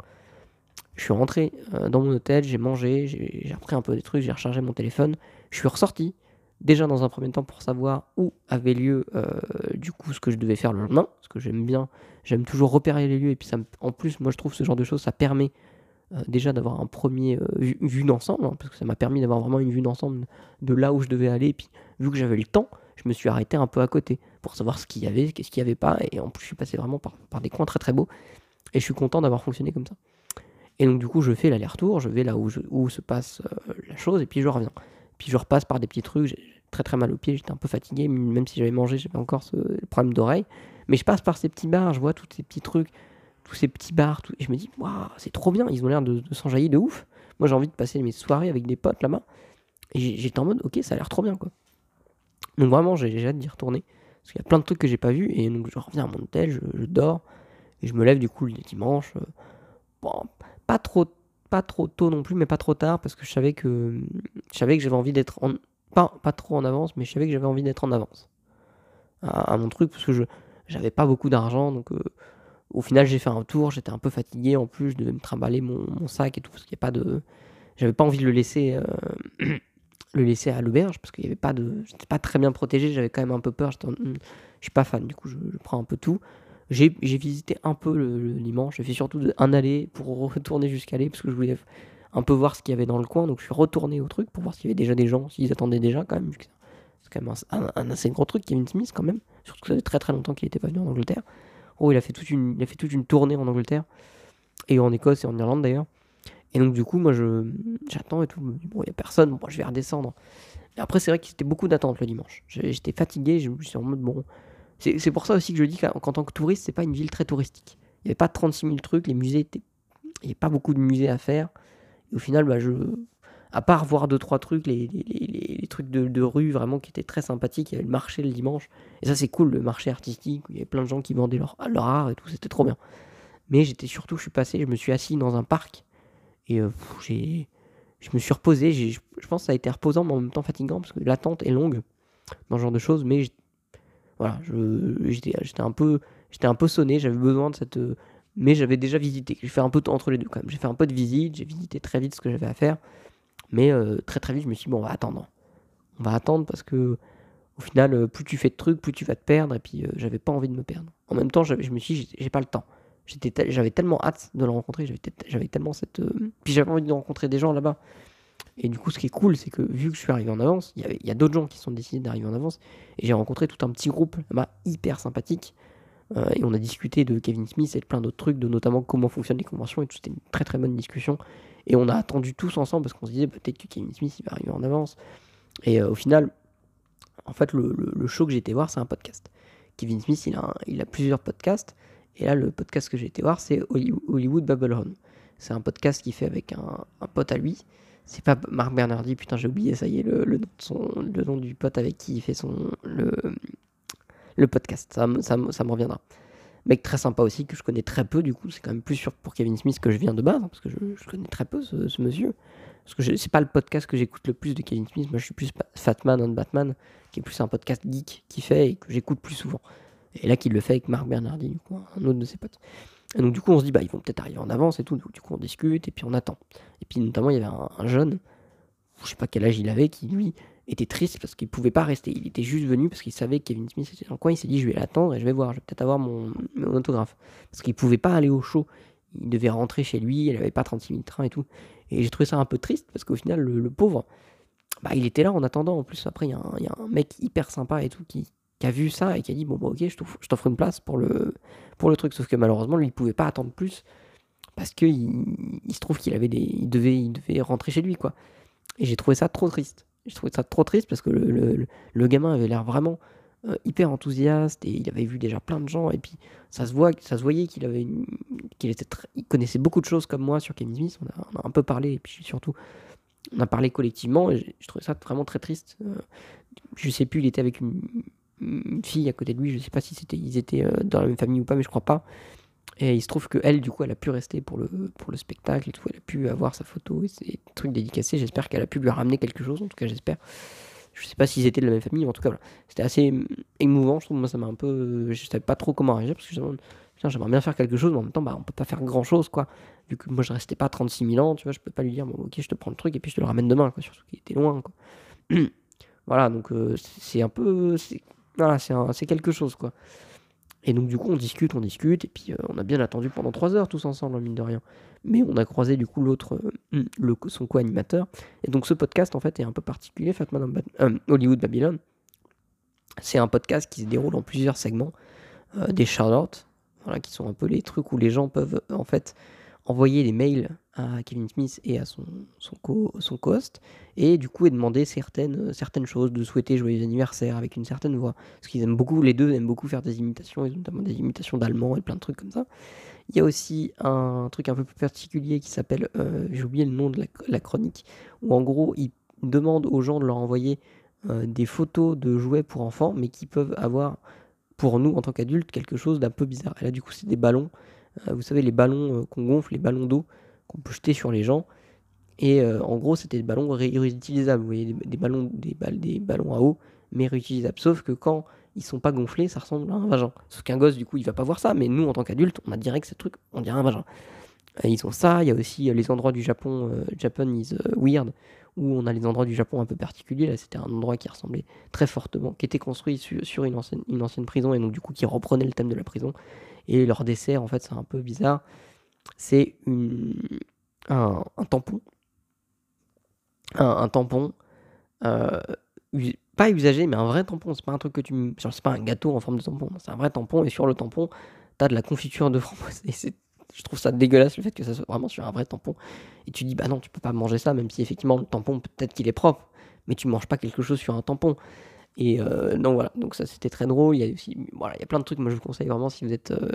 Je suis rentré euh, dans mon hôtel, j'ai mangé, j'ai repris un peu des trucs, j'ai rechargé mon téléphone. Je suis ressorti, déjà dans un premier temps pour savoir où avait lieu euh, du coup ce que je devais faire le lendemain, parce que j'aime bien, j'aime toujours repérer les lieux et puis ça en plus moi je trouve ce genre de choses ça permet euh, déjà d'avoir un premier vue, vue d'ensemble, hein, parce que ça m'a permis d'avoir vraiment une vue d'ensemble de là où je devais aller, et puis vu que j'avais le temps, je me suis arrêté un peu à côté pour savoir ce qu'il y avait, qu'est-ce qu'il n'y avait pas, et en plus je suis passé vraiment par, des coins très très beaux, et je suis content d'avoir fonctionné comme ça. Et donc du coup je fais l'aller-retour, je vais là où, se passe euh, la chose, et puis je reviens. Puis je repasse par des petits trucs, j'ai très très mal aux pieds, j'étais un peu fatigué, même si j'avais mangé, j'avais encore ce problème d'oreille. Mais je passe par ces petits bars, je vois tous ces petits trucs, tous ces petits bars, et je me dis, waouh, c'est trop bien, ils ont l'air de, de de ouf. Moi j'ai envie de passer mes soirées avec des potes là-bas. Et j'étais en mode, ok, ça a l'air trop bien quoi. Donc vraiment, j'ai hâte d'y retourner. Parce qu'il y a plein de trucs que j'ai pas vus, et donc je reviens à mon hôtel, je, dors, et je me lève du coup le dimanche. euh, bon, pas trop pas trop tôt non plus, mais pas trop tard, parce que je savais que je savais que j'avais envie d'être en pas, pas trop en avance, mais je savais que j'avais envie d'être en avance. À, mon truc, parce que je j'avais pas beaucoup d'argent, donc euh, au final j'ai fait un tour, j'étais un peu fatigué, en plus je devais me trimballer mon, mon sac et tout, parce qu'il n'y a pas de, j'avais pas envie de le laisser, euh, *clears throat* le laisser à l'auberge, parce qu'il y avait pas de, j'étais pas très bien protégé, j'avais quand même un peu peur, je suis pas fan, du coup je, prends un peu tout. J'ai visité un peu le, dimanche, j'ai fait surtout un aller pour *laughs* retourner jusqu'à aller, parce que je voulais un peu voir ce qu'il y avait dans le coin, donc je suis retourné au truc pour voir s'il y avait déjà des gens, s'ils attendaient déjà quand même, c'est quand même un, assez gros truc, Kevin Smith quand même, surtout que ça fait très très longtemps qu'il était pas venu en Angleterre. Oh, il a fait toute une, il a fait toute une tournée en Angleterre, et en Écosse et en Irlande d'ailleurs. Et donc du coup, moi j'attends et tout, bon, il y a personne, bon, je vais redescendre. Et après, c'est vrai que c'était beaucoup d'attente le dimanche. J'étais fatigué, je suis en mode bon, c'est pour ça aussi que je dis qu'en tant que touriste, c'est pas une ville très touristique. Il n'y avait pas 36 000 trucs, les musées étaient. Il n'y avait pas beaucoup de musées à faire. Et au final, bah, je... à part voir deux, trois trucs, les, les, trucs de, de, rue vraiment qui étaient très sympathiques, il y avait le marché le dimanche. Et ça, c'est cool, le marché artistique, il y avait plein de gens qui vendaient leur, leur art et tout, c'était trop bien. Mais j'étais surtout, je suis passé, je me suis assis dans un parc et euh, j'ai. Je me suis reposé, je pense que ça a été reposant, mais en même temps fatigant, parce que l'attente est longue dans ce genre de choses, mais voilà, j'étais un peu j'étais un peu sonné, j'avais besoin de cette mais j'avais déjà visité. J'ai fait un peu entre les deux quand même. J'ai fait un peu de visite, j'ai visité très vite ce que j'avais à faire, mais euh, très très vite je me suis dit bon on va attendre, on va attendre parce que au final euh, plus tu fais de trucs, plus tu vas te perdre et puis j'avais pas envie de me perdre. En même temps je me suis dit j'ai pas le temps. J'avais tellement hâte de le rencontrer, j'avais tellement cette puis j'avais envie de rencontrer des gens là-bas. Et du coup, ce qui est cool, c'est que vu que je suis arrivé en avance, il y, a d'autres gens qui sont décidés d'arriver en avance. Et j'ai rencontré tout un petit groupe bah, hyper sympathique. Euh, et on a discuté de Kevin Smith et de plein d'autres trucs, de notamment comment fonctionnent les conventions. Et tout, c'était une très très bonne discussion. Et on a attendu tous ensemble parce qu'on se disait bah, peut-être que Kevin Smith il va arriver en avance. Et euh, au final, en fait, le, show que été voir, c'est un podcast. Kevin Smith, il a plusieurs podcasts. Et là, le podcast que j'ai été voir, c'est Hollywood Babylon. C'est un podcast qu'il fait avec un, pote à lui c'est pas Marc Bernardi, putain, j'ai oublié, ça y est, le, nom du pote avec qui il fait son, le, podcast. Ça, ça, ça me reviendra. Mec très sympa aussi, que je connais très peu, du coup, c'est quand même plus sûr pour Kevin Smith que je viens de base, hein, parce que je, connais très peu ce, monsieur. Parce que c'est pas le podcast que j'écoute le plus de Kevin Smith, moi je suis plus Fatman on Batman, qui est plus un podcast geek qui fait et que j'écoute plus souvent. Et là, qu'il le fait avec Marc Bernardi, un autre de ses potes. Et donc du coup on se dit bah ils vont peut-être arriver en avance et tout, du coup on discute et puis on attend. Et puis notamment il y avait un, jeune, je sais pas quel âge il avait, qui lui était triste parce qu'il pouvait pas rester. Il était juste venu parce qu'il savait que Kevin Smith était dans le coin. Il s'est dit je vais l'attendre et je vais voir, je vais peut-être avoir mon, autographe. Parce qu'il pouvait pas aller au show. Il devait rentrer chez lui, il avait pas 36 000 trains et tout. Et j'ai trouvé ça un peu triste parce qu'au final le, pauvre, bah il était là en attendant. En plus après il y, y, a un mec hyper sympa et tout qui, qui a vu ça et qui a dit bon bah ok je t'offre une place pour le pour le truc. Sauf que malheureusement lui il pouvait pas attendre plus parce que il, se trouve qu'il avait des il devait il devait rentrer chez lui quoi. Et j'ai trouvé ça trop triste. J'ai trouvé ça trop triste parce que le, le, gamin avait l'air vraiment euh, hyper enthousiaste et il avait vu déjà plein de gens. Et puis ça se voit ça se voyait qu'il avait qu'il était il connaissait beaucoup de choses comme moi sur Kevin Smith. On a, on a un peu parlé et puis surtout on a parlé collectivement et je trouvais ça vraiment très triste. Euh, je sais plus il était avec une, une fille à côté de lui, je sais pas si c'était ils étaient euh, dans la même famille ou pas, mais je crois pas. Et il se trouve que elle, du coup, elle a pu rester pour le, pour le spectacle et tout. Elle a pu avoir sa photo et ses trucs dédicacés. J'espère qu'elle a pu lui ramener quelque chose. En tout cas, j'espère. Je sais pas s'ils étaient de la même famille, mais en tout cas, voilà. C'était assez émouvant. Je trouve, moi, ça m'a un peu. Je savais pas trop comment réagir parce que j'aimerais bien faire quelque chose, mais en même temps, bah, on peut pas faire grand chose, quoi. Vu que moi, je restais pas 36 000 ans, tu vois, je peux pas lui dire, bon, ok, je te prends le truc et puis je te le ramène demain, quoi. Surtout qu'il était loin, quoi. *clears throat* voilà, donc euh, c'est un peu. Voilà, c'est quelque chose, quoi. Et donc, du coup, on discute, on discute, et puis euh, on a bien attendu pendant trois heures tous ensemble, en mine de rien. Mais on a croisé, du coup, l'autre, euh, *clears throat* son co-animateur. Et donc, ce podcast, en fait, est un peu particulier, Fatman euh, Hollywood Babylon. C'est un podcast qui se déroule en plusieurs segments, des Charlotte, voilà, qui sont un peu les trucs où les gens peuvent, en fait, envoyer des mails à Kevin Smith et à son, son, co, son host et du coup et demander certaines, certaines choses, de souhaiter joyeux anniversaire avec une certaine voix. Parce qu'ils aiment beaucoup, les deux aiment beaucoup faire des imitations, notamment des imitations d'allemand et plein de trucs comme ça. Il y a aussi un truc un peu plus particulier qui s'appelle, euh, j'ai oublié le nom de la, chronique, où en gros ils demandent aux gens de leur envoyer euh, des photos de jouets pour enfants, mais qui peuvent avoir pour nous en tant qu'adultes quelque chose d'un peu bizarre. Et là du coup c'est des ballons, euh, vous savez les ballons qu'on gonfle, les ballons d'eau qu'on peut jeter sur les gens. Et euh, en gros, c'était des ballons réutilisables. Vous voyez, des, ballons, des, balles, des ballons à eau, mais réutilisables. Sauf que quand ils sont pas gonflés, ça ressemble à un vagin. Sauf qu'un gosse, du coup, il va pas voir ça. Mais nous, en tant qu'adultes, on a direct ce truc, on dirait un vagin. ils ont ça. Il y a aussi les endroits du Japon, Japan is weird, où on a les endroits du Japon un peu particuliers. Là, c'était un endroit qui ressemblait très fortement, qui était construit sur, une, ancienne, une ancienne prison, et donc du coup qui reprenait le thème de la prison. Et leur dessert, en fait, c'est un peu bizarre. C'est un, tampon. Un, tampon. Euh, pas usagé, mais un vrai tampon. C'est pas un truc que tu. c'est pas un gâteau en forme de tampon. C'est un vrai tampon, et sur le tampon, t'as de la confiture de framboise. Et je trouve ça dégueulasse le fait que ça soit vraiment sur un vrai tampon. Et tu dis, bah non, tu peux pas manger ça, même si effectivement le tampon, peut-être qu'il est propre, mais tu manges pas quelque chose sur un tampon. Et euh, donc voilà, donc ça c'était très drôle. Il y a aussi, voilà, il y a plein de trucs. Moi je vous conseille vraiment si vous êtes, euh,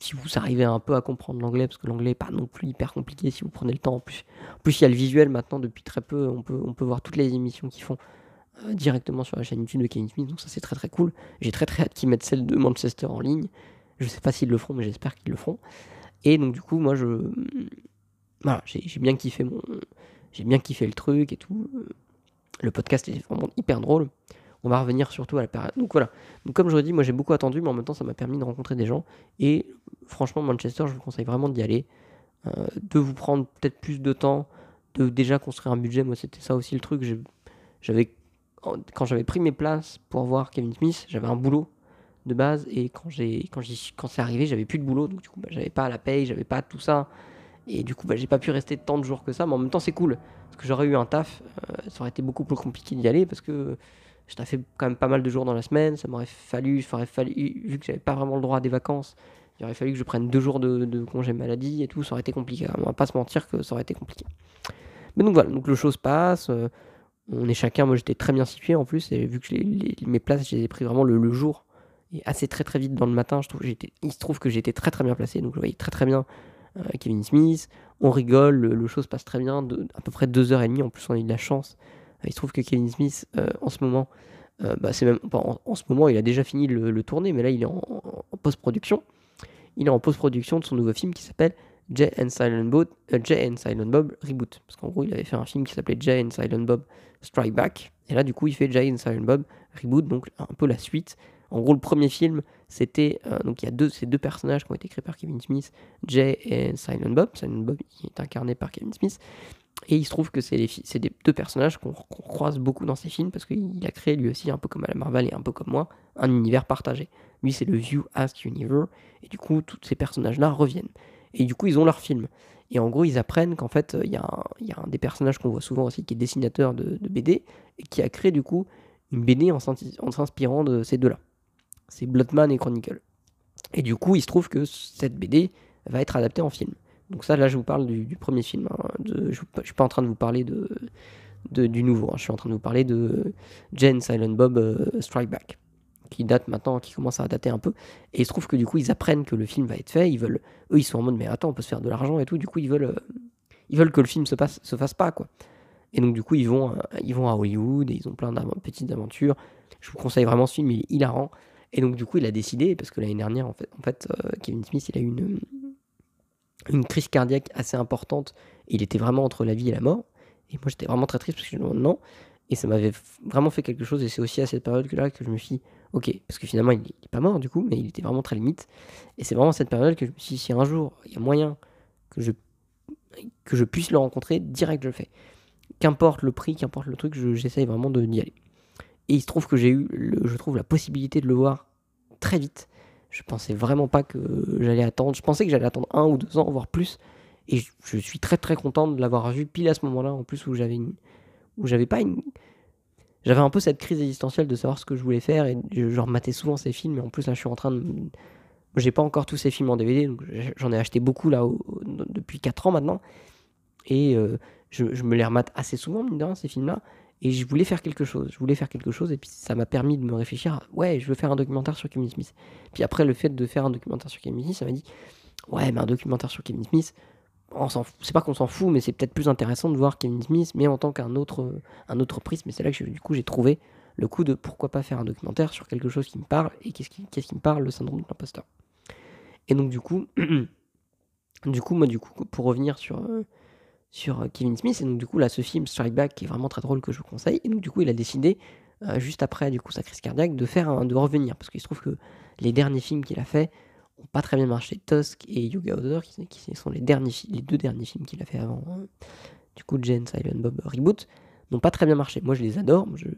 si vous arrivez un peu à comprendre l'anglais, parce que l'anglais est pas non plus hyper compliqué si vous prenez le temps. En plus, plus il y a le visuel maintenant depuis très peu. On peut, on peut voir toutes les émissions qu'ils font euh, directement sur la chaîne YouTube de Kevin Smith. Donc ça c'est très très cool. J'ai très très hâte qu'ils mettent celle de Manchester en ligne. Je sais pas s'ils le feront, mais j'espère qu'ils le feront. Et donc du coup, moi, je, j'ai bien kiffé mon, j'ai bien kiffé le truc et tout. Le podcast est vraiment hyper drôle. On va revenir surtout à la période. Donc voilà. Donc comme je vous dis, moi j'ai beaucoup attendu, mais en même temps ça m'a permis de rencontrer des gens. Et franchement, Manchester, je vous conseille vraiment d'y aller, euh, de vous prendre peut-être plus de temps, de déjà construire un budget. Moi c'était ça aussi le truc. Quand j'avais pris mes places pour voir Kevin Smith, j'avais un boulot de base. Et quand, j'ai, quand, quand c'est arrivé, j'avais plus de boulot. Donc, du coup, bah, j'avais pas la paye, j'avais pas tout ça. Et du coup, bah, j'ai pas pu rester tant de jours que ça. Mais en même temps, c'est cool. Parce que j'aurais eu un taf. Euh, ça aurait été beaucoup plus compliqué d'y aller. Parce que je fait quand même pas mal de jours dans la semaine. Ça m'aurait fallu, fallu, vu que j'avais pas vraiment le droit à des vacances, il aurait fallu que je prenne deux jours de, congé maladie et tout. Ça aurait été compliqué. On va pas se mentir que ça aurait été compliqué. Mais donc voilà, donc le chose passe. Euh, on est chacun, moi j'étais très bien situé en plus, et vu que mes places, je les ai pris vraiment le jour et assez très très vite dans le matin. Je trouve, il se trouve que j'étais très très bien placé, donc je voyais très très bien euh, Kevin Smith. On rigole, le, show se passe très bien, à peu près deux heures et demie. En plus, on a eu de la chance. Euh, il se trouve que Kevin Smith, euh, en ce moment, bah, c'est même en, ce moment, il a déjà fini le, le tourner, mais là, il est en, post-production. Il est en post-production de son nouveau film qui s'appelle Jay and Silent Bob, Jay and Silent Bob Reboot. Parce qu'en gros, il avait fait un film qui s'appelait Jay and Silent Bob Strike Back. Et là, du coup, il fait Jay and Silent Bob Reboot, donc un peu la suite en gros, le premier film, c'était. Euh, donc, il y a deux, ces deux personnages qui ont été créés par Kevin Smith, Jay et Silent Bob. Silent Bob qui est incarné par Kevin Smith. Et il se trouve que c'est des deux personnages qu'on croise beaucoup dans ces films parce qu'il a créé lui aussi, un peu comme à la Marvel et un peu comme moi, un univers partagé. Lui, c'est le View Ask Universe. Et du coup, tous ces personnages-là reviennent. Et du coup, ils ont leur film. Et en gros, ils apprennent qu'en fait, il y, a un des personnages qu'on voit souvent aussi qui est dessinateur de, BD et qui a créé du coup une BD en s'inspirant de ces deux-là c'est Bloodman et Chronicle. Et du coup, il se trouve que cette BD va être adaptée en film. Donc ça, là, je vous parle du, premier film. Hein. je ne suis pas en train de vous parler de, du nouveau. Hein. Je suis en train de vous parler de Jane Silent Bob euh, Strike Back, qui date maintenant, qui commence à dater un peu. Et il se trouve que du coup, ils apprennent que le film va être fait. Ils veulent, eux, ils sont en mode, mais attends, on peut se faire de l'argent et tout. Du coup, ils veulent, euh, ils veulent que le film se, se fasse pas, quoi. Et donc, du coup, ils vont, euh, ils vont à Hollywood et ils ont plein de petites aventures. Je vous conseille vraiment ce film, il est hilarant. Et donc, du coup, il a décidé, parce que l'année dernière, en fait, Kevin Smith, il a eu une, une crise cardiaque assez importante. il était vraiment entre la vie et la mort. Et moi, j'étais vraiment très triste parce que je me non. Et ça m'avait vraiment fait quelque chose. Et c'est aussi à cette période que là que je me suis ok, parce que finalement, il n'est pas mort du coup, mais il était vraiment très limite. Et c'est vraiment à cette période que je me suis dit, si un jour, il y a moyen que je, que je puisse le rencontrer, direct, je le fais. Qu'importe le prix, qu'importe le truc, j'essaye vraiment de d'y aller. Et il se trouve que j'ai eu, je trouve, la possibilité de le voir très vite. Je pensais vraiment pas que j'allais attendre. Je pensais que j'allais attendre un ou deux ans, voire plus. Et je, suis très très content de l'avoir vu pile à ce moment-là, en plus où j'avais une, où j'avais pas une, j'avais un peu cette crise existentielle de savoir ce que je voulais faire et je, je rematais souvent ces films. Et en plus là, je suis en train de, j'ai pas encore tous ces films en DVD, donc j'en ai acheté beaucoup là depuis 4 ans maintenant. Et euh, je, me les remate assez souvent, mine de ces films-là. Et je voulais faire quelque chose. Je voulais faire quelque chose. Et puis ça m'a permis de me réfléchir. ouais, je veux faire un documentaire sur Kevin Smith. Puis après, le fait de faire un documentaire sur Kevin Smith, ça m'a dit ouais, mais un documentaire sur Kevin Smith, on s'en c'est pas qu'on s'en fout, mais c'est peut-être plus intéressant de voir Kevin Smith, mais en tant qu'un autre, un autre prisme. Et c'est là que du coup j'ai trouvé le coup de pourquoi pas faire un documentaire sur quelque chose qui me parle. Et qu'est-ce qui, qu'est-ce qui me parle Le syndrome de l'imposteur. Et donc du coup, *clears throat* du coup, moi, du coup, pour revenir sur, euh, sur euh, Kevin Smith, et donc du coup, là, ce film Strike Back, qui est vraiment très drôle, que je vous conseille, et donc du coup, il a décidé, euh, juste après, du coup, sa crise cardiaque, de faire un, de revenir, parce qu'il se trouve que les derniers films qu'il a fait ont pas très bien marché. Tusk et Yoga Other, qui, sont les, derniers, les deux derniers films qu'il a fait avant, hein, du coup, Jane, Silent Bob Reboot, n'ont pas très bien marché. Moi, je les adore, je,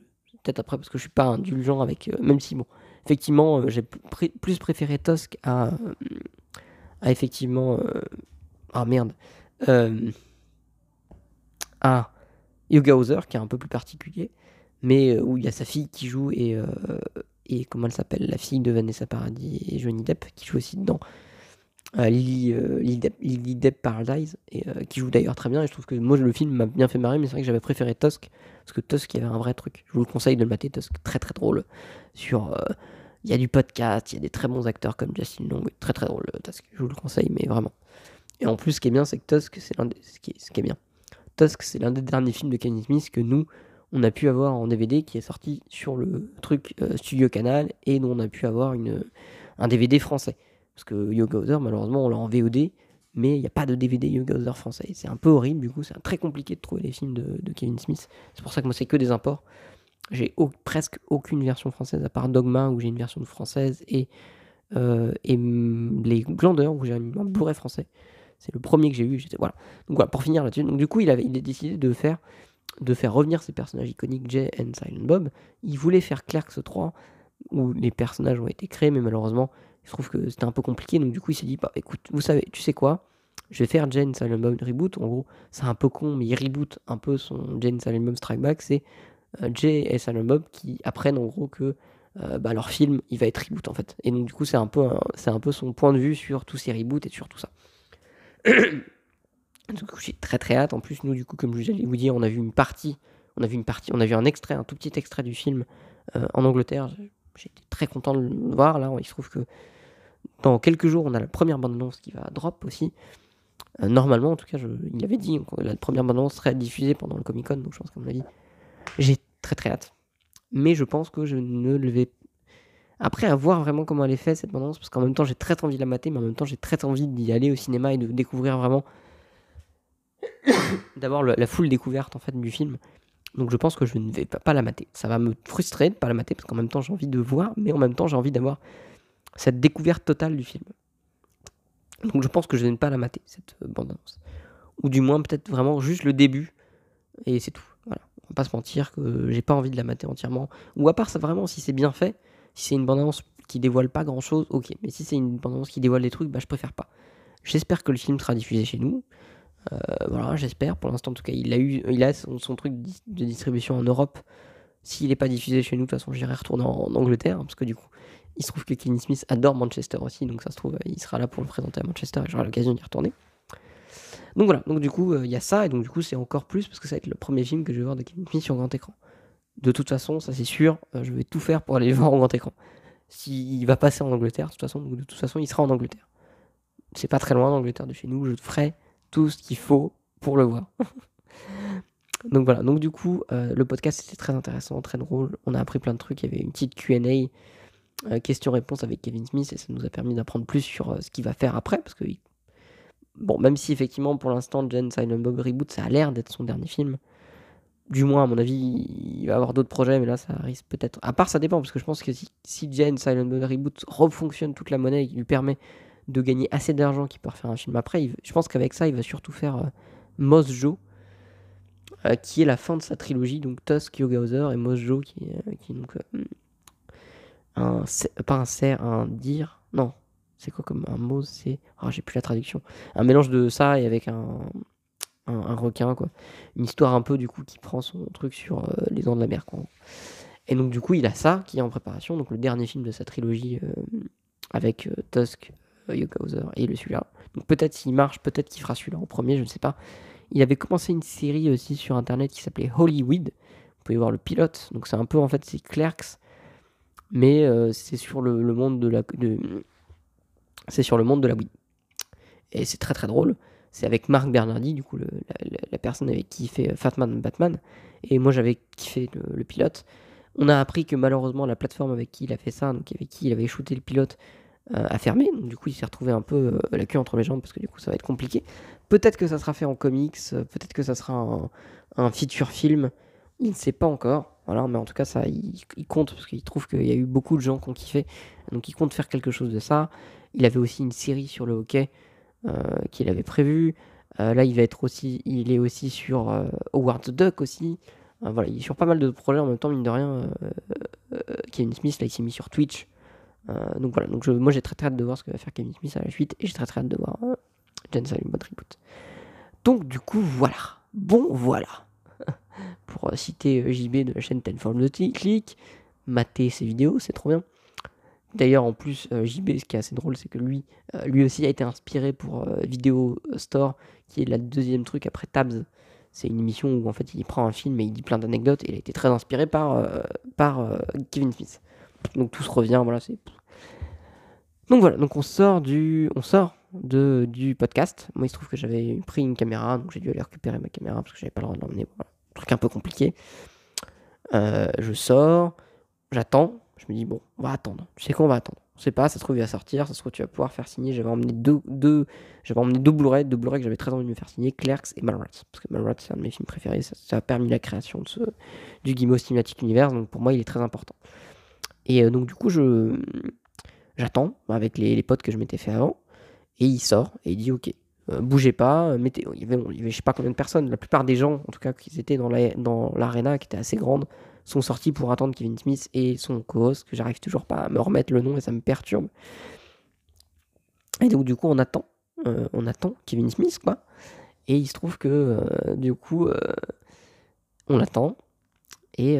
peut-être après, parce que je suis pas indulgent avec, euh, même si, bon, effectivement, euh, j'ai plus préféré Tusk à, euh, à effectivement, euh, ah merde, euh, à Yoga Other, qui est un peu plus particulier, mais euh, où il y a sa fille qui joue et, euh, et comment elle s'appelle, la fille de Vanessa Paradis et Johnny Depp qui joue aussi dedans. Euh, Lily, euh, Depp, Paradise, et, qui joue d'ailleurs très bien. Et je trouve que moi, le film m'a bien fait marrer, mais c'est vrai que j'avais préféré Tusk, parce que Tusk, il y avait un vrai truc. Je vous le conseille de le mater, Tusk, très très drôle. Sur, il y a du podcast, il y a des très bons acteurs comme Justin Long, très très drôle, Tusk. Je vous le conseille, mais vraiment. Et en plus, ce qui est bien, c'est que Tusk, c'est l'un des, ce qui ce qui est bien. Tusk, c'est l'un des derniers films de Kevin Smith que nous, on a pu avoir en DVD, qui est sorti sur le truc euh, Studio Canal, et dont on a pu avoir une, un DVD français. Parce que Yoga Other, malheureusement, on l'a en VOD, mais il n'y a pas de DVD Yoga Other français. C'est un peu horrible, du coup, c'est très compliqué de trouver les films de, Kevin Smith. C'est pour ça que moi, c'est que des imports. J'ai presque aucune version française, à part Dogma, où j'ai une version française, et, euh, Les Glandeurs, où j'ai un Blu-ray français. C'est le premier que j'ai eu. Voilà. Donc voilà, pour finir là-dessus. Donc du coup, il avait, il a décidé de faire, de faire revenir ces personnages iconiques, Jay et Silent Bob. Il voulait faire Clerks 3, où les personnages ont été créés, mais malheureusement, il se trouve que c'était un peu compliqué. Donc du coup, il s'est dit, bah écoute, vous savez, tu sais quoi Je vais faire Jane Silent Bob reboot. En gros, c'est un peu con, mais il reboot un peu son Jane Silent Bob Strike Back. C'est euh, Jay et Silent Bob qui apprennent en gros que euh, bah, leur film, il va être reboot en fait. Et donc du coup, c'est un peu, c'est un peu son point de vue sur tous ces reboots et sur tout ça. *coughs* Du coup, j'ai très très hâte. En plus, nous, du coup, comme j'allais vous dire, on a vu une partie, on a vu une partie, on a vu un extrait, un tout petit extrait du film euh, en Angleterre. J'étais très content de le voir. Là, il se trouve que dans quelques jours, on a la première bande-annonce qui va drop aussi. Euh, normalement, en tout cas, je, il avait dit que la première bande-annonce serait diffusée pendant le Comic Con, donc je pense qu'à mon avis, j'ai très très hâte. Mais je pense que je ne le vais. Après, à voir vraiment comment elle est faite cette bande-annonce, parce qu'en même temps, j'ai très envie de la mater, mais en même temps, j'ai très envie d'y aller au cinéma et de découvrir vraiment *coughs* d'avoir le- la full découverte en fait du film. Donc je pense que je ne vais pas, la mater. Ça va me frustrer de pas la mater parce qu'en même temps j'ai envie de voir, mais en même temps j'ai envie d'avoir cette découverte totale du film. Donc je pense que je ne vais pas la mater cette euh, bande-annonce. Ou du moins peut-être vraiment juste le début et c'est tout. Voilà. On va pas se mentir que j'ai pas envie de la mater entièrement. Ou à part ça vraiment si c'est bien fait, si c'est une bande-annonce qui dévoile pas grand-chose, ok. Mais si c'est une bande-annonce qui dévoile des trucs, bah je préfère pas. J'espère que le film sera diffusé chez nous. Euh, voilà, j'espère. Pour l'instant, en tout cas, il a eu, son, truc de distribution en Europe. S'il n'est pas diffusé chez nous, de toute façon, j'irai retourner en, Angleterre, hein, parce que du coup, il se trouve que Kevin Smith adore Manchester aussi, donc ça se trouve, il sera là pour le présenter à Manchester et j'aurai l'occasion d'y retourner. Donc voilà, donc du coup, euh, il y a ça, et donc du coup, c'est encore plus, parce que ça va être le premier film que je vais voir de Kevin Smith sur grand écran. De toute façon, ça c'est sûr, euh, je vais tout faire pour aller *laughs* le voir en grand écran. S'il va passer en Angleterre, de toute façon, de toute façon, il sera en Angleterre. C'est pas très loin d'Angleterre de chez nous, je ferai tout ce qu'il faut pour le voir. *laughs* donc voilà, donc du coup, euh, le podcast était très intéressant, très drôle. On a appris plein de trucs. Il y avait une petite QA, euh, question-réponse avec Kevin Smith, et ça nous a permis d'apprendre plus sur euh, ce qu'il va faire après. Parce que, bon, même si effectivement pour l'instant, Jen Silent Bob Reboot, ça a l'air d'être son dernier film. Du moins, à mon avis, il va avoir d'autres projets, mais là, ça risque peut-être. À part, ça dépend, parce que je pense que si, si Jen Silent Bob Reboot refonctionne toute la monnaie et lui permet de gagner assez d'argent qu'il peut refaire un film après, je pense qu'avec ça, il va surtout faire euh, euh, qui est la fin de sa trilogie, donc Tusk, Yoga Other et Moss Joe, qui, euh, qui est donc euh, pas un cerf, un dire, non, c'est quoi comme un mot, c'est, ah j'ai plus la traduction, un mélange de ça et avec un, un, requin, quoi, une histoire un peu du coup qui prend son truc sur euh, les dents de la mer, quoi. Et donc du coup, il a ça qui est en préparation, donc le dernier film de sa trilogie euh, avec euh, Tusk, Yoga et le celui-là. Donc peut-être s'il marche, peut-être qu'il fera celui-là en premier, je ne sais pas. Il avait commencé une série aussi sur internet qui s'appelait Hollywood. Vous pouvez voir le pilote. Donc c'est un peu en fait c'est Clerks, mais c'est sur le, monde de la c'est sur le monde de la weed. Et c'est très très drôle. C'est avec Marc Bernardi, du coup la, personne avec qui il fait euh, Fatman Batman. Et moi j'avais kiffé le, le pilote. On a appris que malheureusement la plateforme avec qui il a fait ça, donc avec qui il avait shooté le pilote, euh, fermer. Donc, du coup, il s'est retrouvé un peu euh, la queue entre les jambes parce que du coup, ça va être compliqué. Peut-être que ça sera fait en comics, peut-être que ça sera un, feature film. Il ne sait pas encore. Voilà, mais en tout cas, ça, il, il compte parce qu'il trouve qu'il y a eu beaucoup de gens qui ont kiffé. Donc, il compte faire quelque chose de ça. Il avait aussi une série sur le hockey qu'il avait prévu. Euh, là, il est aussi sur euh, Howard the Duck aussi. Euh, voilà, il est sur pas mal de projets en même temps, mine de rien. euh, euh, Kevin Smith, là, il s'est mis sur Twitch. Euh, donc voilà, donc moi j'ai très très hâte de voir ce que va faire Kevin Smith à la suite et j'ai très très hâte de voir euh, Jen Silent Bob Reboot. Donc du coup, voilà. Bon, voilà. *laughs* Pour euh, citer euh, JB de la chaîne Tenfold de Click, mater ses vidéos, c'est trop bien. D'ailleurs, en plus, euh, JB, ce qui est assez drôle, c'est que lui, euh, aussi a été inspiré pour euh, Video Store, qui est la deuxième truc après Tabs. C'est une émission où en fait il prend un film et il dit plein d'anecdotes il a été très inspiré par, Kevin Smith. Donc tout se revient, voilà. Donc voilà, on sort du, podcast. Moi, il se trouve que j'avais pris une caméra, donc j'ai dû aller récupérer ma caméra parce que j'avais pas le droit de l'emmener. Truc un peu compliqué. Je sors, j'attends. Je me dis bon, on va attendre. Tu sais quoi, on va attendre. On sait pas, ça se trouve il va sortir, ça se trouve tu vas pouvoir faire signer. J'avais emmené deux, j'avais emmené deux Blu-ray, deux Blu-ray que j'avais très envie de me faire signer, Clerks et Mallrats, parce que Mallrats c'est un de mes films préférés. Ça, a permis la création du Guillemot Cinematic Universe, donc pour moi il est très important. Et euh, donc du coup je j'attends avec les, potes que je m'étais fait avant, et il sort et il dit ok, euh, bougez pas, euh, mettez, il y, avait, il y avait je sais pas combien de personnes, la plupart des gens en tout cas qui étaient dans la- dans qui était assez grande sont sortis pour attendre Kevin Smith et son co-host que j'arrive toujours pas à me remettre le nom et ça me perturbe. Et donc du coup on attend, euh, on attend Kevin Smith quoi, et il se trouve que euh, du coup euh, on attend et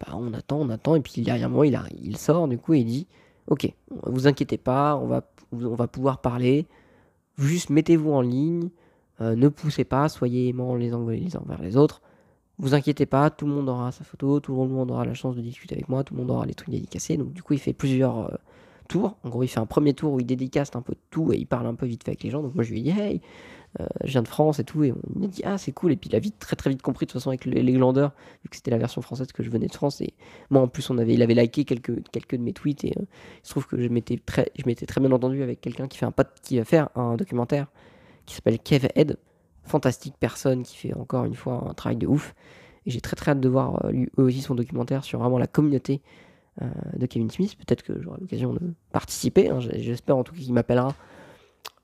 bah, on attend, on attend. Et puis derrière moi il, il sort du coup et il dit ok, vous inquiétez pas, on va, pouvoir parler, juste mettez-vous en ligne, ne poussez pas, soyez aimants les uns les uns envers les autres. Vous inquiétez pas, tout le monde aura sa photo, tout le monde aura la chance de discuter avec moi, tout le monde aura les trucs dédicacés. Donc du coup, il fait plusieurs euh, tours. En gros, il fait un premier tour où il dédicace un peu tout et il parle un peu vite fait avec les gens. Donc moi, je lui ai dit hey, euh, je viens de France et tout, et on m'a dit ah c'est cool. Et puis il a vite très très vite compris de toute façon avec les, glandeurs, vu que c'était la version française que je venais de France. Et moi en plus, on avait, il avait liké quelques quelques de mes tweets et euh, il se trouve que je m'étais très, je m'étais très bien entendu avec quelqu'un qui fait un qui va faire un documentaire qui s'appelle Kev Ed, fantastique personne qui fait encore une fois un travail de ouf. Et j'ai très très hâte de voir euh, lui, aussi son documentaire sur vraiment la communauté euh, de Kevin Smith. Peut-être que j'aurai l'occasion de participer. hein. J'espère en tout cas qu'il m'appellera.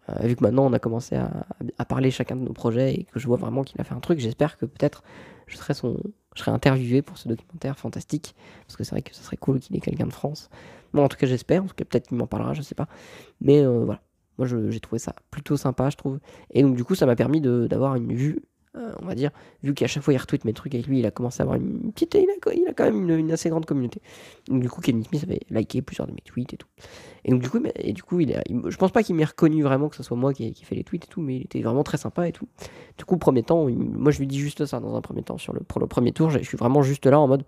Euh, vu que maintenant on a commencé à, parler chacun de nos projets et que je vois vraiment qu'il a fait un truc, j'espère que peut-être je serai son, je serai interviewé pour ce documentaire fantastique. Parce que c'est vrai que ce serait cool qu'il ait quelqu'un de France. Moi en tout cas j'espère. En tout cas peut-être qu'il m'en parlera, je sais pas. Mais voilà. Moi j'ai trouvé ça plutôt sympa, je trouve. Et donc du coup ça m'a permis d'avoir une vue euh, on va dire, vu qu'à chaque fois il retweet mes trucs avec lui, il a commencé à avoir une petite. Il a, quand même une, assez grande communauté. Donc, du coup, Kevin Smith avait liké plusieurs de mes tweets et tout. Et donc, du coup, et du coup il je pense pas qu'il m'ait reconnu vraiment que ce soit moi qui ai, fait les tweets et tout, mais il était vraiment très sympa et tout. Du coup, premier temps, moi je lui dis juste ça dans un premier temps. Sur le, pour le premier tour, je suis vraiment juste là en mode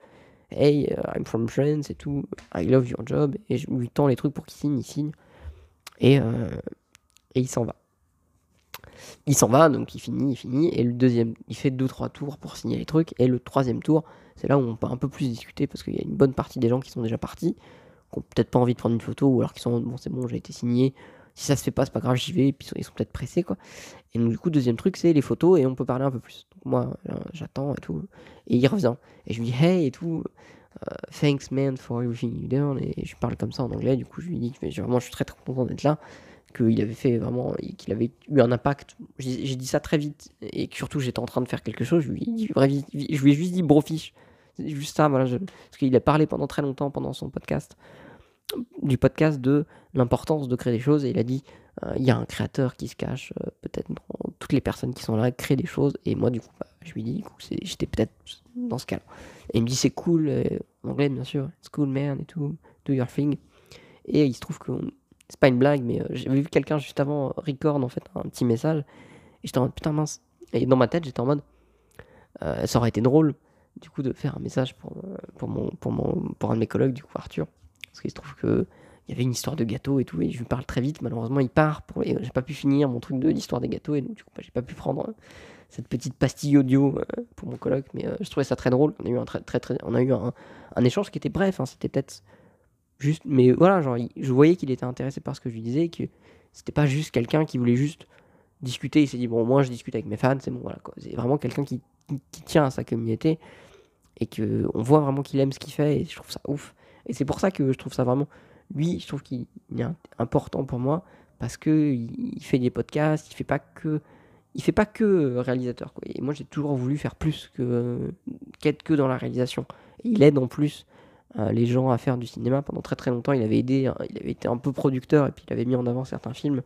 Hey, uh, I'm from France et tout, I love your job. Et je lui tends les trucs pour qu'il signe, il signe. Et, euh, et il s'en va. Il s'en va, donc il finit, il finit, et le deuxième, il fait deux trois tours pour signer les trucs, et le troisième tour, c'est là où on peut un peu plus discuter parce qu'il y a une bonne partie des gens qui sont déjà partis, qui ont peut-être pas envie de prendre une photo, ou alors qui sont bon c'est bon, j'ai été signé, si ça se fait pas, c'est pas grave, j'y vais, et puis ils sont, peut-être pressés quoi. Et donc du coup, deuxième truc, c'est les photos, et on peut parler un peu plus. Donc moi, là, j'attends et tout, et il revient, et je lui dis hey et tout. Euh, thanks man for everything you done et je parle comme ça en anglais du coup je lui dis que vraiment je suis très très content d'être là qu'il avait fait vraiment, qu'il avait eu un impact. J'ai dit ça très vite et surtout j'étais en train de faire quelque chose. Je lui ai, dit, je lui ai juste dit brofiche. Juste ça, voilà. parce qu'il a parlé pendant très longtemps pendant son podcast, du podcast de l'importance de créer des choses et il a dit euh, il y a un créateur qui se cache euh, peut-être dans toutes les personnes qui sont là, créer des choses. Et moi, du coup, bah, je lui ai dit, j'étais peut-être dans ce cas-là. Et il me dit c'est cool, euh, en anglais bien sûr, it's cool man et tout, do your thing. Et il se trouve que c'est pas une blague, mais euh, j'avais vu quelqu'un juste avant euh, record en fait un petit message et j'étais en mode putain mince. Et dans ma tête, j'étais en mode ça aurait été drôle du coup de faire un message pour, pour, mon, pour, mon, pour un de mes collègues, du coup Arthur. Parce qu'il se trouve que il y avait une histoire de gâteau et tout, et je lui parle très vite. Malheureusement, il part pour j'ai pas pu finir mon truc de l'histoire des gâteaux, et donc du coup, bah, j'ai pas pu prendre euh, cette petite pastille audio euh, pour mon colloque, mais euh, je trouvais ça très drôle. On a eu un, très, très, on a eu un échange qui était bref, hein, c'était peut-être juste, mais voilà, genre, je voyais qu'il était intéressé par ce que je lui disais, que c'était pas juste quelqu'un qui voulait juste discuter. Il s'est dit, bon, moi je discute avec mes fans, c'est bon, voilà quoi. C'est vraiment quelqu'un qui, qui, tient à sa communauté et que on voit vraiment qu'il aime ce qu'il fait et je trouve ça ouf. Et c'est pour ça que je trouve ça vraiment, lui, je trouve qu'il est important pour moi parce que il fait des podcasts, il fait pas que il fait pas que réalisateur quoi. Et moi j'ai toujours voulu faire plus que qu'être que dans la réalisation. Et il aide en plus euh, les gens à faire du cinéma pendant très très longtemps. Il avait aidé, hein, il avait été un peu producteur et puis il avait mis en avant certains films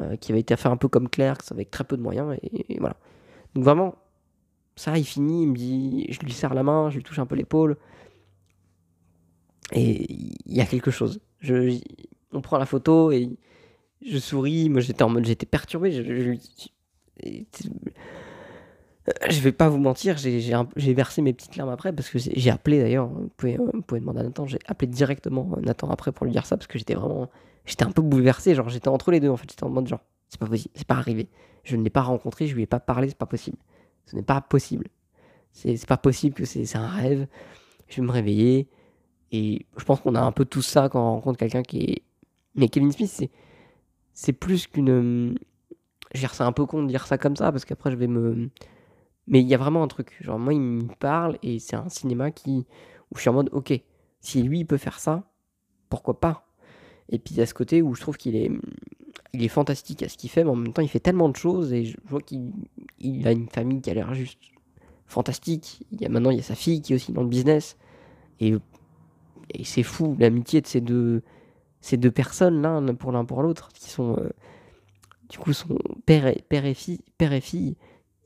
euh, qui avaient été à faire un peu comme Clerks avec très peu de moyens et, voilà. Donc vraiment ça il finit, il me dit, je lui serre la main, je lui touche un peu l'épaule et il y a quelque chose. Je, on prend la photo et je souris. Moi j'étais en mode j'étais perturbé. Je, je, je vais pas vous mentir, j'ai versé mes petites larmes après parce que j'ai appelé d'ailleurs. Vous pouvez, vous pouvez demander à Nathan. J'ai appelé directement Nathan après pour lui dire ça parce que j'étais vraiment. J'étais un peu bouleversé. Genre, j'étais entre les deux en fait. J'étais en mode genre, c'est pas possible, c'est pas arrivé. Je ne l'ai pas rencontré, je lui ai pas parlé, c'est pas possible. Ce n'est pas possible. C'est pas possible que c'est un rêve. Je vais me réveiller. Et je pense qu'on a un peu tout ça quand on rencontre quelqu'un qui est. Mais Kevin Smith, c'est plus qu'une c'est un peu con de dire ça comme ça parce qu'après je vais me. Mais il y a vraiment un truc. Genre, moi, il me parle et c'est un cinéma qui. où je suis en mode, ok, si lui, il peut faire ça, pourquoi pas? Et puis, il y a ce côté où je trouve qu'il est. Il est fantastique à ce qu'il fait, mais en même temps, il fait tellement de choses et je vois qu'il il a une famille qui a l'air juste fantastique. Il y a, maintenant, il y a sa fille qui est aussi dans le business. Et, et c'est fou, l'amitié de ces deux, ces deux personnes, là, pour l'un pour l'autre, qui sont. Euh, du coup, son père et, père et fille, père et fille,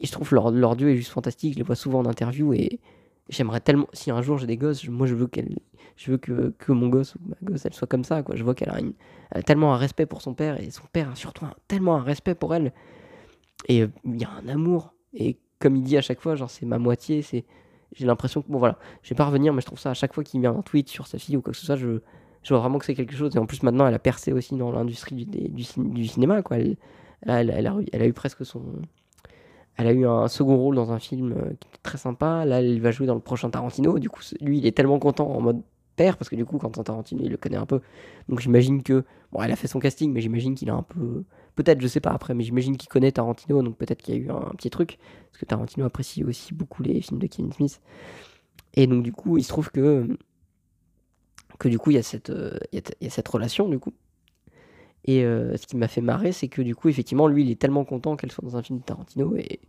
et je trouve leur, leur dieu est juste fantastique. Je les vois souvent en interview et j'aimerais tellement. Si un jour j'ai des gosses, moi je veux qu'elle, je veux que, que, mon gosse ma gosse elle soit comme ça. Quoi. Je vois qu'elle a, tellement un respect pour son père et son père a surtout tellement un respect pour elle. Et euh, il y a un amour. Et comme il dit à chaque fois, genre c'est ma moitié, c'est. J'ai l'impression que bon voilà, je vais pas revenir, mais je trouve ça à chaque fois qu'il met un tweet sur sa fille ou quoi que ce soit, je, je vois vraiment que c'est quelque chose. Et en plus, maintenant, elle a percé aussi dans l'industrie du, du, cinéma. Quoi. Elle, elle, a, elle, a, eu presque son. Elle a eu un second rôle dans un film euh, qui était très sympa. Là, elle va jouer dans le prochain Tarantino. Du coup, lui, il est tellement content en mode père, parce que du coup, quand Tarantino, il le connaît un peu. Donc, j'imagine que. Bon, elle a fait son casting, mais j'imagine qu'il a un peu. Peut-être, je sais pas après, mais j'imagine qu'il connaît Tarantino, donc peut-être qu'il y a eu un, petit truc. Parce que Tarantino apprécie aussi beaucoup les films de Kevin Smith. Et donc, du coup, il se trouve que que du coup, il y, a cette, euh, y, cette relation, du coup. Et euh, ce qui m'a fait marrer, c'est que du coup, effectivement, lui, il est tellement content qu'elle soit dans un film de Tarantino. Et,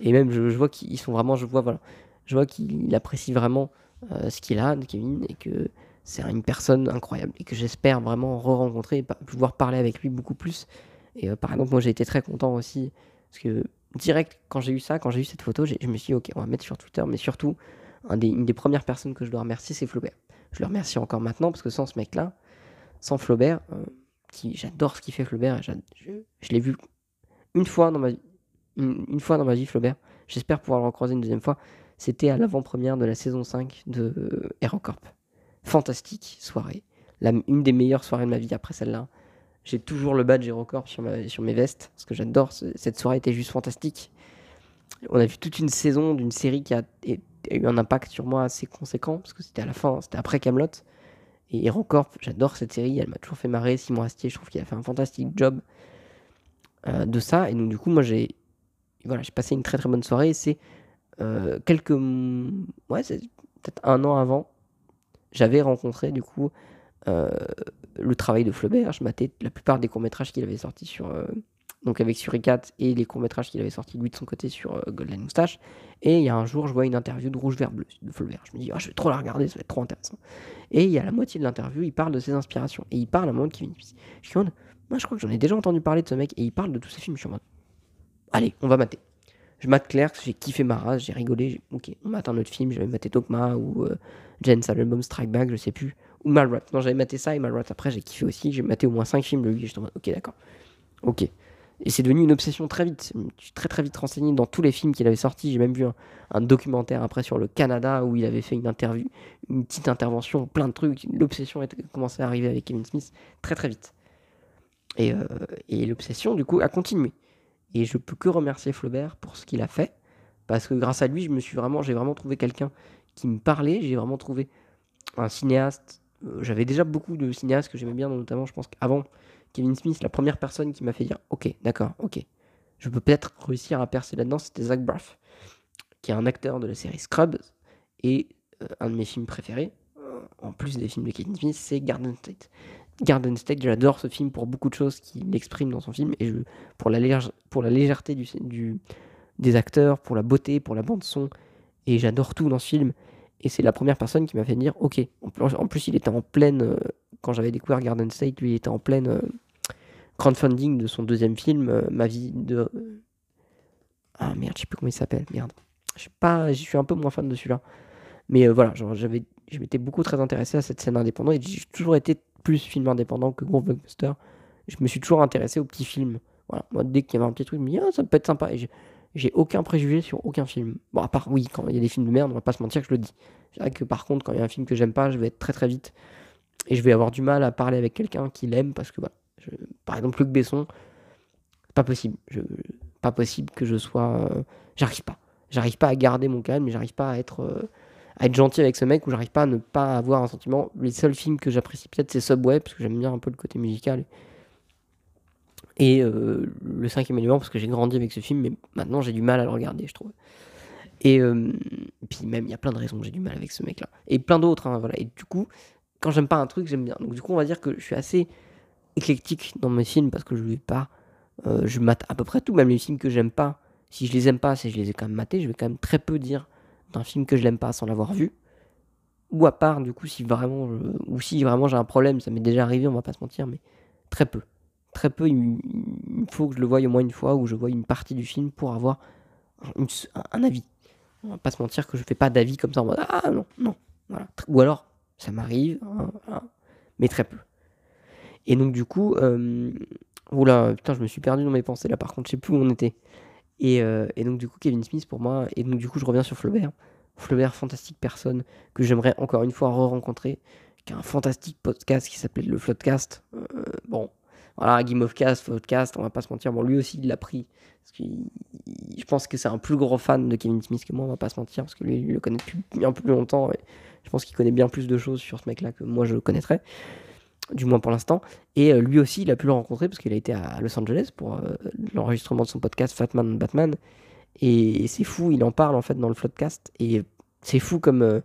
et même, je, vois qu'ils sont vraiment, je vois, voilà, je vois qu'il apprécie vraiment euh, ce qu'il a de Kevin et que c'est une personne incroyable et que j'espère vraiment re-rencontrer et pouvoir parler avec lui beaucoup plus. Et par exemple, moi, j'ai été très content aussi parce que direct, quand j'ai eu ça, quand j'ai eu cette photo, je me suis dit, ok, on va mettre sur Twitter, mais surtout, une des premières personnes que je dois remercier, c'est Flaubert. Je le remercie encore maintenant parce que sans ce mec-là, sans Flaubert, euh, qui j'adore ce qu'il fait Flaubert, je, je l'ai vu une fois dans ma vie, une, fois dans ma vie Flaubert. J'espère pouvoir le recroiser une deuxième fois. C'était à l'avant-première de la saison 5 de HeroCorp. Fantastique soirée. La, une des meilleures soirées de ma vie après celle-là. J'ai toujours le badge HeroCorp sur, sur mes vestes parce que j'adore. Cette soirée était juste fantastique. On a vu toute une saison d'une série qui a eu un impact sur moi assez conséquent, parce que c'était à la fin, c'était après Camelot. Et HeroCorp, j'adore cette série, elle m'a toujours fait marrer. Simon Astier, je trouve qu'il a fait un fantastique job euh, de ça. Et donc, du coup, moi, j'ai voilà, passé une très très bonne soirée. C'est euh, quelques. Ouais, c'est peut-être un an avant, j'avais rencontré, du coup, euh, le travail de Flaubert. Je matais la plupart des courts-métrages qu'il avait sortis sur donc avec Suricat et les courts-métrages qu'il avait sortis lui de son côté sur euh, Golden Moustache. Et il y a un jour, je vois une interview de Rouge Vert Bleu, de Flaubert. Je me dis, ah, je vais trop la regarder, ça va être trop intéressant. Et il y a la moitié de l'interview, il parle de ses inspirations. Et il parle à un moment de Kevin. Je en mode, moi je crois que j'en ai déjà entendu parler de ce mec, et il parle de tous ses films. Je suis en mode, allez, on va mater. Je mate Clerks, j'ai kiffé ma race, j'ai rigolé, ok, on mate un autre film, j'avais maté Dogma ou euh, Jen's Album Strike Back, je sais plus, ou Malrat. Non, j'avais maté ça et Malrat après, j'ai kiffé aussi, j'ai maté au moins 5 films de lui, ok, d'accord. Ok. Et c'est devenu une obsession très vite. Je suis très très vite renseigné dans tous les films qu'il avait sortis. J'ai même vu un, documentaire après sur le Canada où il avait fait une interview, une petite intervention, plein de trucs. L'obsession a commencé à arriver avec Kevin Smith très très vite. Et, euh, et l'obsession du coup a continué. Et je peux que remercier Flaubert pour ce qu'il a fait. Parce que grâce à lui, je me suis vraiment, j'ai vraiment trouvé quelqu'un qui me parlait. J'ai vraiment trouvé un cinéaste euh, j'avais déjà beaucoup de cinéastes que j'aimais bien, notamment, je pense qu'avant Kevin Smith, la première personne qui m'a fait dire Ok, d'accord, ok, je peux peut-être réussir à percer là-dedans, c'était Zach Braff, qui est un acteur de la série Scrubs et euh, un de mes films préférés, en plus des films de Kevin Smith, c'est Garden State. Garden State, j'adore ce film pour beaucoup de choses qu'il exprime dans son film et pour, la légèreté des acteurs, pour la beauté, pour la bande-son. Et j'adore tout dans ce film. Et c'est la première personne qui m'a fait dire Ok, en plus, il était en pleine. Euh, quand j'avais découvert Garden State, lui, il était en pleine euh, crowdfunding de son deuxième film, euh, Ma vie de. Ah merde, je sais plus comment il s'appelle, merde. Je pas, je suis un peu moins fan de celui-là. Mais voilà, je m'étais beaucoup très intéressé à cette scène indépendante et j'ai toujours été plus film indépendant que gros blockbuster. Je me suis toujours intéressé aux petits films. Voilà, moi dès qu'il y avait un petit truc, je me dis ah, ça peut être sympa. Et j'ai aucun préjugé sur aucun film. Bon, à part, oui, quand il y a des films de merde, on va pas se mentir que je le dis. C'est vrai que par contre, quand il y a un film que j'aime pas, je vais être très très vite. Et je vais avoir du mal à parler avec quelqu'un qui l'aime parce que, par exemple, Luc Besson, pas possible. Pas possible que je sois. Euh, j'arrive pas. J'arrive pas à garder mon calme, j'arrive pas à être, euh, à être gentil avec ce mec, ou j'arrive pas à ne pas avoir un sentiment. Les seuls films que j'apprécie peut-être, c'est Subway, parce que j'aime bien un peu le côté musical. Et euh, le cinquième élément, parce que j'ai grandi avec ce film, mais maintenant j'ai du mal à le regarder, je trouve. Et, euh, puis même, il y a plein de raisons que j'ai du mal avec ce mec-là. Et plein d'autres, hein, voilà. Et du coup, quand j'aime pas un truc, j'aime bien. Donc du coup, on va dire que je suis assez éclectique dans mes films, parce que je vais pas... Euh, je mate à peu près tout, même les films que j'aime pas. Si je les aime pas, si je les ai quand même matés, je vais quand même très peu dire d'un film que je l'aime pas sans l'avoir vu. Ou à part, du coup, si vraiment, ou si vraiment j'ai un problème, ça m'est déjà arrivé, on va pas se mentir, mais très peu très peu, il, faut que je le voie au moins une fois ou je vois une partie du film pour avoir un, avis. On va pas se mentir que je fais pas d'avis comme ça en mode Ah non, non. Voilà. Ou alors, ça m'arrive, hein, mais très peu. Et donc, du coup, euh, oula, putain, je me suis perdu dans mes pensées là, par contre, je sais plus où on était. Et, euh, et, donc, du coup, Kevin Smith pour moi, et donc, du coup, je reviens sur Flaubert. Flaubert, fantastique personne que j'aimerais encore une fois re-rencontrer, qui a un fantastique podcast qui s'appelait le Floodcast. Euh, bon, voilà, Game of Cast, Podcast, on va pas se mentir. Bon, lui aussi, il l'a pris. Parce que je pense que c'est un plus gros fan de Kevin Smith que moi, on va pas se mentir. Parce que lui, il le connaît bien plus longtemps. Et je pense qu'il connaît bien plus de choses sur ce mec-là que moi, je le connaîtrais. Du moins pour l'instant. Et euh, lui aussi, il a pu le rencontrer parce qu'il a été à Los Angeles pour euh, l'enregistrement de son podcast Fatman Batman. Et, c'est fou, il en parle en fait dans le Floodcast. Et c'est fou comme. Euh,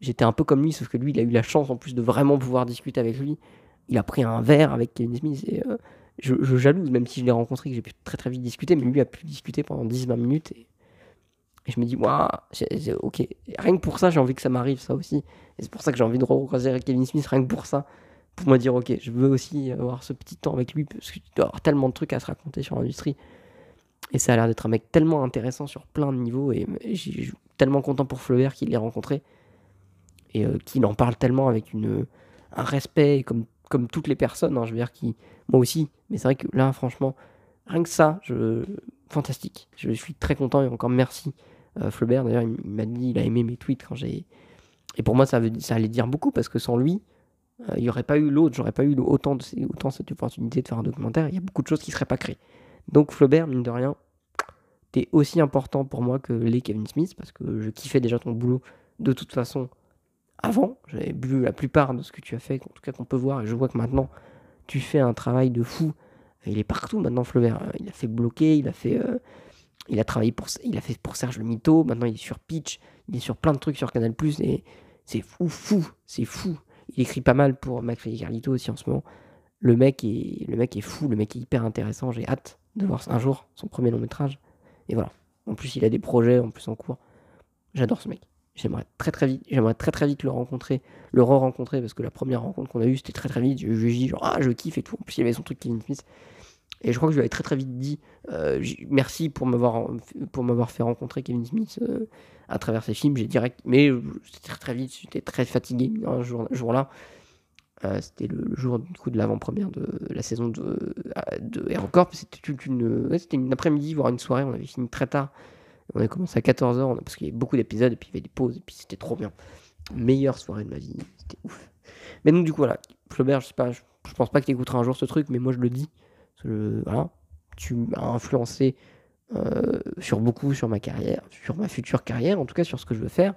j'étais un peu comme lui, sauf que lui, il a eu la chance en plus de vraiment pouvoir discuter avec lui il a pris un verre avec Kevin Smith et euh, je, je, jalouse, même si je l'ai rencontré, que j'ai pu très très vite discuter, mais lui a pu discuter pendant 10-20 minutes et, je me dis, waouh, ok, rien que pour ça, j'ai envie que ça m'arrive, ça aussi. Et c'est pour ça que j'ai envie de recroiser Kevin Smith, rien que pour ça, pour me dire, ok, je veux aussi avoir ce petit temps avec lui, parce qu'il doit avoir tellement de trucs à se raconter sur l'industrie. Et ça a l'air d'être un mec tellement intéressant sur plein de niveaux, et, je suis tellement content pour Flaubert qu'il l'ait rencontré, et euh, qu'il en parle tellement avec une, un respect, comme comme toutes les personnes, hein, je veux dire, qui, moi aussi, mais c'est vrai que là, franchement, rien que ça, je, fantastique. Je suis très content et encore merci euh, Flaubert. D'ailleurs, il, m'a dit, il a aimé mes tweets quand j'ai. Et pour moi, ça, veut, ça allait dire beaucoup parce que sans lui, euh, il n'y aurait pas eu l'autre, j'aurais pas eu autant, cette opportunité de faire un documentaire. Il y a beaucoup de choses qui ne seraient pas créées. Donc, Flaubert, mine de rien, t'es aussi important pour moi que les Kevin Smith parce que je kiffais déjà ton boulot de toute façon avant. J'avais vu la plupart de ce que tu as fait, en tout cas qu'on peut voir, et je vois que maintenant tu fais un travail de fou. Il est partout maintenant, Flaubert. Il a fait bloquer, il a fait, euh, travaillé pour Serge le Mito. Maintenant, il est sur Pitch, il est sur plein de trucs sur Canal et c'est fou, fou, c'est fou. Il écrit pas mal pour McFly et Carlito aussi en ce moment. Le mec est, le mec est fou, le mec est hyper intéressant. J'ai hâte de voir un jour son premier long métrage. Et voilà. En plus, il a des projets en plus en cours. J'adore ce mec. J'aimerais très très vite, j'aimerais très très vite le rencontrer, le re-rencontrer parce que la première rencontre qu'on a eue c'était très très vite. Je lui ai dit genre ah je kiffe et tout. En plus il avait son truc Kevin Smith et je crois que je lui avais très très vite dit euh, merci pour m'avoir pour m'avoir fait rencontrer Kevin Smith euh, à travers ses films. J'ai direct, mais c'était très très vite, j'étais très fatigué un jour, jour là. Euh, c'était le, jour du coup de l'avant-première de la saison de, de Aerocorp. C'était une, c'était une après-midi voire une soirée. On avait fini très tard on a commencé à 14h parce qu'il y avait beaucoup d'épisodes et puis il y avait des pauses et puis c'était trop bien. Meilleure soirée de ma vie, c'était ouf. Mais donc du coup voilà, Flaubert, je sais pas, je, pense pas que tu écouteras un jour ce truc, mais moi je le dis. tu m'as influencé euh, sur beaucoup sur ma carrière, sur ma future carrière, en tout cas sur ce que je veux faire.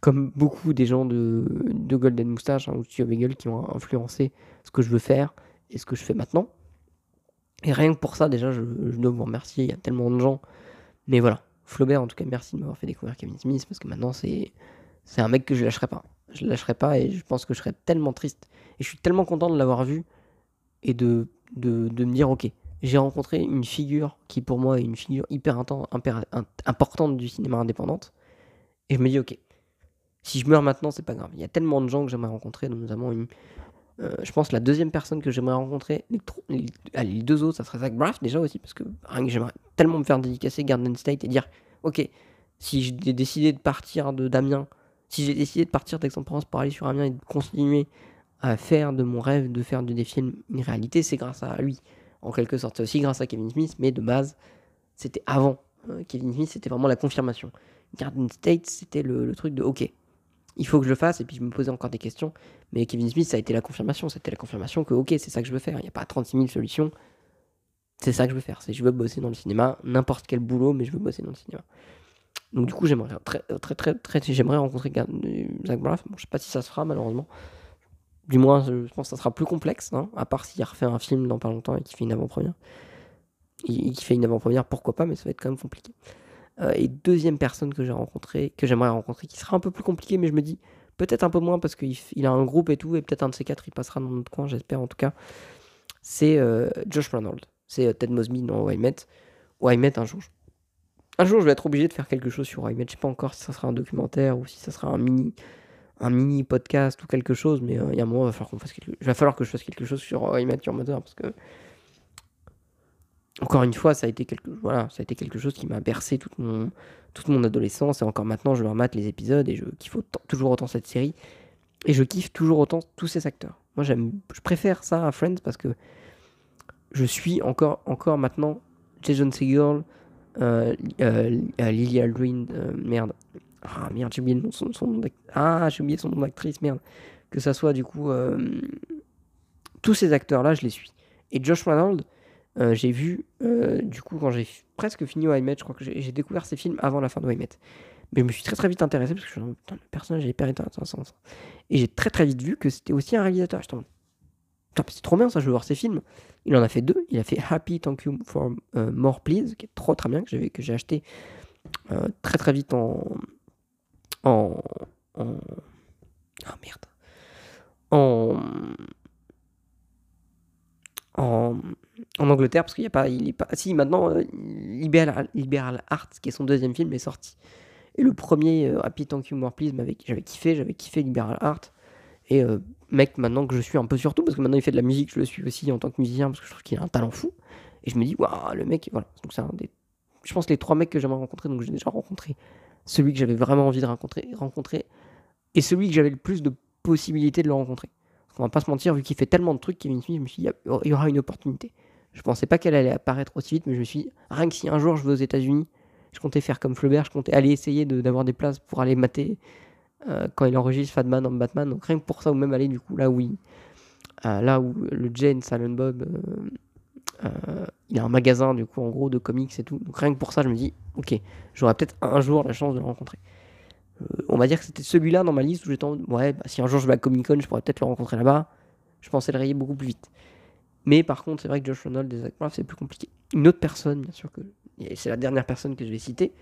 comme beaucoup des gens de, de Golden Moustache hein, ou Studio Bagel qui ont influencé ce que je veux faire et ce que je fais maintenant. Et rien que pour ça, déjà, je, dois vous remercier. Il y a tellement de gens. Mais voilà, Flaubert, en tout cas, merci de m'avoir fait découvrir Kevin Smith parce que maintenant, c'est, c'est un mec que je lâcherai pas. Je le lâcherai pas et je pense que je serais tellement triste. Et je suis tellement content de l'avoir vu et de, de, de me dire, ok, j'ai rencontré une figure qui pour moi est une figure hyper importante du cinéma indépendante. Et je me dis, ok, si je meurs maintenant, c'est pas grave. Il y a tellement de gens que j'aimerais rencontrer, notamment une, euh, je pense la deuxième personne que j'aimerais rencontrer, les, deux autres, ça serait Zach Braff déjà aussi, parce que j'aimerais tellement me faire dédicacer Garden State et dire, ok, si j'ai décidé de partir de Damien, si j'ai décidé de partir d'Aix-en-Provence pour aller sur Amiens et de continuer à faire de mon rêve de faire des films une réalité, c'est grâce à lui, en quelque sorte. Aussi grâce à Kevin Smith, mais de base, c'était avant. Euh, Kevin Smith, c'était vraiment la confirmation. Garden State, c'était le, truc de, ok, il faut que je le fasse. Et puis je me posais encore des questions. Mais Kevin Smith, ça a été la confirmation. C'était la confirmation que, ok, c'est ça que je veux faire. Il n'y a pas 36 000 solutions. C'est ça que je veux faire. C'est je veux bosser dans le cinéma, n'importe quel boulot, mais je veux bosser dans le cinéma. Donc du coup, j'aimerais très, très, très, très, j'aimerais rencontrer Zach Braff. Bon, je sais pas si ça se fera malheureusement. Du moins, je pense que ça sera plus complexe, hein, à part s'il refait un film dans pas longtemps et qu'il fait une avant-première. Il, fait une avant-première, pourquoi pas, mais ça va être quand même compliqué. Euh, et deuxième personne que j'ai rencontré, que j'aimerais rencontrer, qui sera un peu plus compliqué, mais je me dis peut-être un peu moins parce qu'il il a un groupe et tout, et peut-être un de ces quatre il passera dans notre coin, j'espère en tout cas. C'est euh, Josh Reynolds, c'est euh, Ted Mosby dans Why Met. Why Met un jour. Un jour, je vais être obligé de faire quelque chose sur Why Met. Je sais pas encore si ça sera un documentaire ou si ça sera un mini, un mini podcast ou quelque chose, mais il y a un moment, il va falloir, fasse quelque... il va falloir que je fasse quelque chose sur Met Your Mother parce que encore une fois, ça a été quelque, voilà, ça a été quelque chose qui m'a bercé toute mon, toute mon adolescence. Et encore maintenant, je leur mate les épisodes et je kiffe toujours autant cette série. Et je kiffe toujours autant tous ces acteurs. Moi, j'aime, je préfère ça à Friends parce que je suis encore, encore maintenant Jason Segel, euh, euh, euh Lily Aldrin, euh, merde. Ah merde, j'ai oublié son, nom Ah, j'ai oublié son nom d'actrice, merde. Que ça soit du coup. tous ces acteurs-là, je les suis. Et Josh Reynolds, euh, j'ai vu, euh, du coup, quand j'ai presque fini Met, je crois que j'ai découvert ces films avant la fin de Met. Mais je me suis très très vite intéressé parce que je, putain, le personnage est hyper intéressant. Et j'ai très très vite vu que c'était aussi un réalisateur. c'est trop bien ça, je veux voir ces films. Il en a fait deux. Il a fait Happy Thank You for euh, More Please, qui est trop très bien, que j'ai acheté très très vite en. En. en. Ah merde. En en, Angleterre parce qu'il n'y a pas, il est pas. Si maintenant, euh, Liberal, Liberal Arts, qui est son deuxième film, est sorti. Et le premier, euh, Happy Thank You More Please, j'avais kiffé, j'avais kiffé Liberal Art. Et euh, mec, maintenant que je suis un peu surtout, parce que maintenant il fait de la musique, je le suis aussi en tant que musicien, parce que je trouve qu'il a un talent fou. Et je me dis, waouh, le mec, voilà. Donc c'est un des. Je pense les trois mecs que j'aimerais rencontrer, donc j'ai déjà rencontré celui que j'avais vraiment envie de rencontrer, rencontrer, et celui que j'avais le plus de possibilités de le rencontrer on va pas se mentir, vu qu'il fait tellement de trucs, Kevin Smith, je me suis dit, il y aura une opportunité. Je pensais pas qu'elle allait apparaître aussi vite, mais je me suis dit, rien que si un jour je vais aux États-Unis, je comptais faire comme Flaubert, je comptais aller essayer d'avoir des places pour aller mater euh, quand il enregistre Fatman en Batman. Donc rien que pour ça, ou même aller du coup là où, euh, là où le Jane Silent Bob, euh, il y a un magasin du coup en gros de comics et tout. Donc rien que pour ça, je me dis, ok, j'aurai peut-être un jour la chance de le rencontrer. Euh, on va dire que c'était celui-là dans ma liste où j'étais en ouais, bah, si un jour je vais à Comic Con, je pourrais peut-être le rencontrer là-bas. Je pensais le rayer beaucoup plus vite. Mais par contre, c'est vrai que Josh Reynolds des Zach c'est plus compliqué. Une autre personne, bien sûr, que c'est la dernière personne que je vais citer.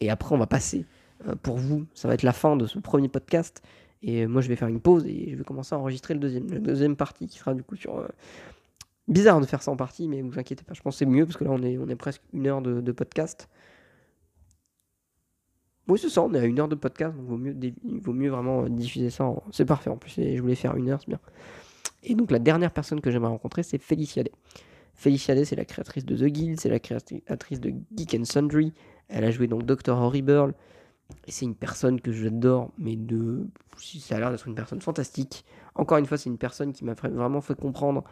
Et après, on va passer euh, pour vous. Ça va être la fin de ce premier podcast. Et euh, moi, je vais faire une pause et je vais commencer à enregistrer le deuxième, la deuxième partie qui sera du coup sur. Bizarre de faire ça en partie, mais vous inquiétez pas, je pense que c'est mieux parce que là, on est, presque une heure de podcast. Oui, c'est ça, on est à une heure de podcast, donc vaut mieux, il vaut mieux vraiment diffuser ça. C'est parfait en plus, je voulais faire une heure, c'est bien. Et donc la dernière personne que j'aimerais rencontrer, c'est Felicia Day. Felicia Day, c'est la créatrice de The Guild, c'est la créatrice de Geek and Sundry. Elle a joué donc Dr. Horrible. Et c'est une personne que j'adore, mais de. Ça a l'air d'être une personne fantastique. Encore une fois, c'est une personne qui m'a vraiment fait comprendre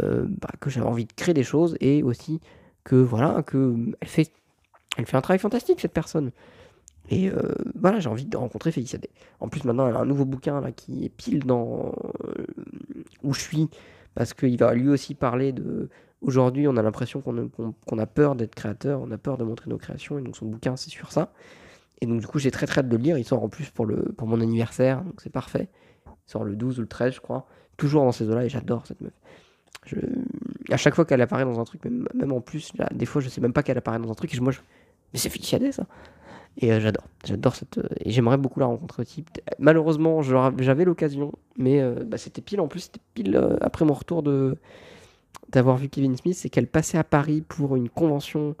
euh, bah, que j'avais envie de créer des choses et aussi que voilà, que elle fait, elle fait un travail fantastique cette personne. Et euh, voilà, j'ai envie de rencontrer Félix Day. En plus, maintenant, elle a un nouveau bouquin là qui est pile dans euh, où je suis, parce qu'il va lui aussi parler de. Aujourd'hui, on a l'impression qu'on a peur d'être créateur, on a peur de montrer nos créations, et donc son bouquin, c'est sur ça. Et donc, du coup, j'ai très très hâte de le lire. Il sort en plus pour, le, pour mon anniversaire, donc c'est parfait. Il sort le 12 ou le 13, je crois. Toujours dans ces eaux-là, et j'adore cette meuf. À chaque fois qu'elle apparaît dans un truc, même, en plus, des fois, je sais même pas qu'elle apparaît dans un truc, moi, mais c'est Félicia ça Et euh, j'adore, j'adore cette. euh, Et j'aimerais beaucoup la rencontrer aussi. Malheureusement, j'avais l'occasion, mais euh, bah, c'était pile, en plus, c'était pile après mon retour de d'avoir vu Kevin Smith, c'est qu'elle passait à Paris pour une convention,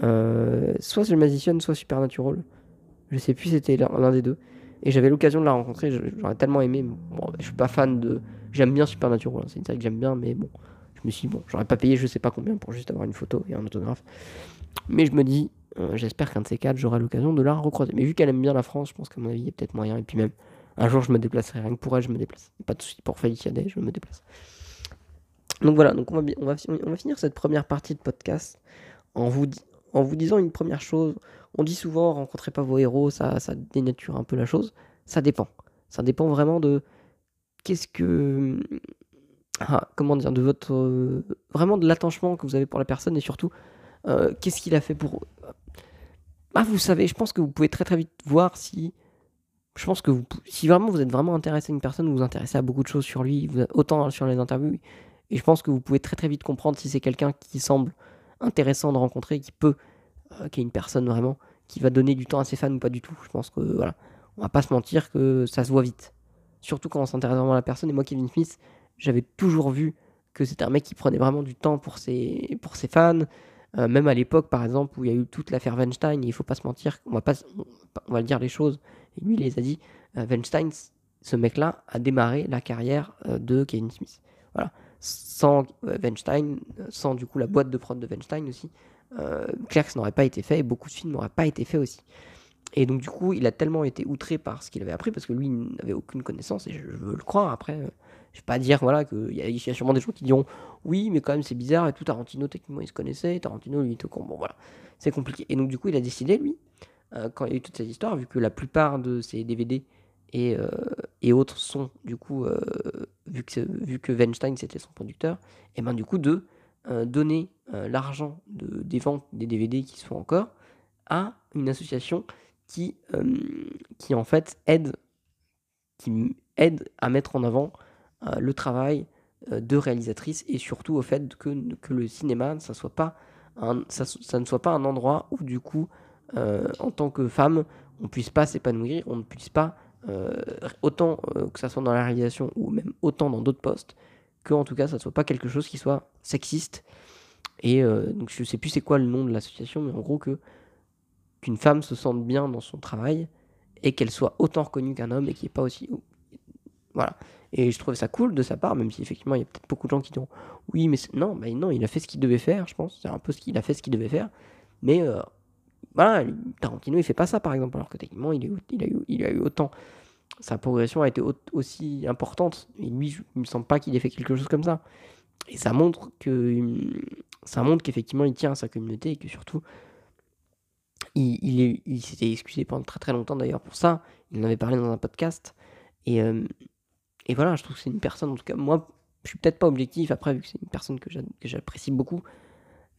soit The Magician, soit Supernatural. Je sais plus, c'était l'un des deux. Et j'avais l'occasion de la rencontrer, j'aurais tellement aimé. Bon, je suis pas fan de. J'aime bien Supernatural, hein, c'est une série que j'aime bien, mais bon, je me suis dit, bon, j'aurais pas payé je sais pas combien pour juste avoir une photo et un autographe. Mais je me dis, euh, j'espère qu'un de ces quatre, j'aurai l'occasion de la recroiser. Mais vu qu'elle aime bien la France, je pense qu'à mon avis, il y a peut-être moyen. Et puis même, un jour, je me déplacerai. Rien que pour elle, je me déplace. Pas de soucis pour Félicia Day, je me déplace. Donc voilà, donc on va, on, va, on va finir cette première partie de podcast en vous, en vous disant une première chose. On dit souvent, rencontrez pas vos héros, ça, dénature un peu la chose. Ça dépend. Ça dépend vraiment de qu'est-ce que. Ah, comment dire, de votre. euh, vraiment de l'attachement que vous avez pour la personne et surtout, euh, qu'est-ce qu'il a fait pour. Ah, vous savez, je pense que vous pouvez très très vite voir si. Je pense que vous, si vraiment vous êtes vraiment intéressé à une personne, vous vous intéressez à beaucoup de choses sur lui, autant sur les interviews, et je pense que vous pouvez très très vite comprendre si c'est quelqu'un qui semble intéressant de rencontrer, qui peut, euh, qui est une personne vraiment qui va donner du temps à ses fans ou pas du tout. Je pense que voilà, on va pas se mentir que ça se voit vite. Surtout quand on s'intéresse vraiment à la personne. Et moi, Kevin Smith, j'avais toujours vu que c'était un mec qui prenait vraiment du temps pour ses, pour ses fans. Euh, même à l'époque, par exemple, où il y a eu toute l'affaire Weinstein, il faut pas se mentir, on va, pas, on va le dire les choses, et lui il les a dit, euh, Weinstein, ce mec-là, a démarré la carrière de Kevin Smith. Voilà. Sans Weinstein, sans du coup la boîte de prod de Weinstein aussi, euh, Clerks n'aurait pas été fait et beaucoup de films n'auraient pas été faits aussi. Et donc du coup, il a tellement été outré par ce qu'il avait appris parce que lui n'avait aucune connaissance et je, veux le croire. Après, euh, je vais pas dire voilà qu'il y, a- sûrement des gens qui diront oui, mais quand même c'est bizarre et tout. Tarantino techniquement il se connaissait, Tarantino lui était con. Bon voilà, c'est compliqué. Et donc du coup, il a décidé lui, euh, quand il y a eu toute cette histoire, vu que la plupart de ses DVD et, euh, et autres sont du coup vu que vu que Weinstein c'était son producteur, et ben du coup de donner euh, l'argent de, des ventes des DVD qui se font encore à une association qui, euh, qui en fait aide, qui aide à mettre en avant euh, le travail euh, de réalisatrice et surtout au fait que, que le cinéma, ça, soit pas un, ça, ne soit pas un endroit où du coup, euh, en tant que femme, on puisse pas s'épanouir, on ne puisse pas, euh, autant euh, que ça soit dans la réalisation ou même autant dans d'autres postes, que en tout cas ça soit pas quelque chose qui soit sexiste. Et euh, donc je sais plus c'est quoi le nom de l'association, mais en gros que qu'une femme se sente bien dans son travail et qu'elle soit autant reconnue qu'un homme et qu'il n'y ait pas aussi. Voilà. Et je trouvais ça cool de sa part, même si effectivement il y a peut-être beaucoup de gens qui diront oui, mais non, bah non, il a fait ce qu'il devait faire, je pense. C'est un peu ce qu'il a fait, ce qu'il devait faire. Mais euh, voilà, Tarantino il fait pas ça par exemple, alors que techniquement il, a, eu, il a eu autant. Sa progression a été au- aussi importante. Et lui, il me semble pas qu'il ait fait quelque chose comme ça. Et ça montre que ça montre qu'effectivement il tient à sa communauté et que surtout il, il, s'était excusé pendant très très longtemps d'ailleurs pour ça. Il en avait parlé dans un podcast. Et, euh, et voilà, je trouve que c'est une personne, en tout cas, moi, je suis peut-être pas objectif après, vu que c'est une personne que j'a- que j'apprécie beaucoup.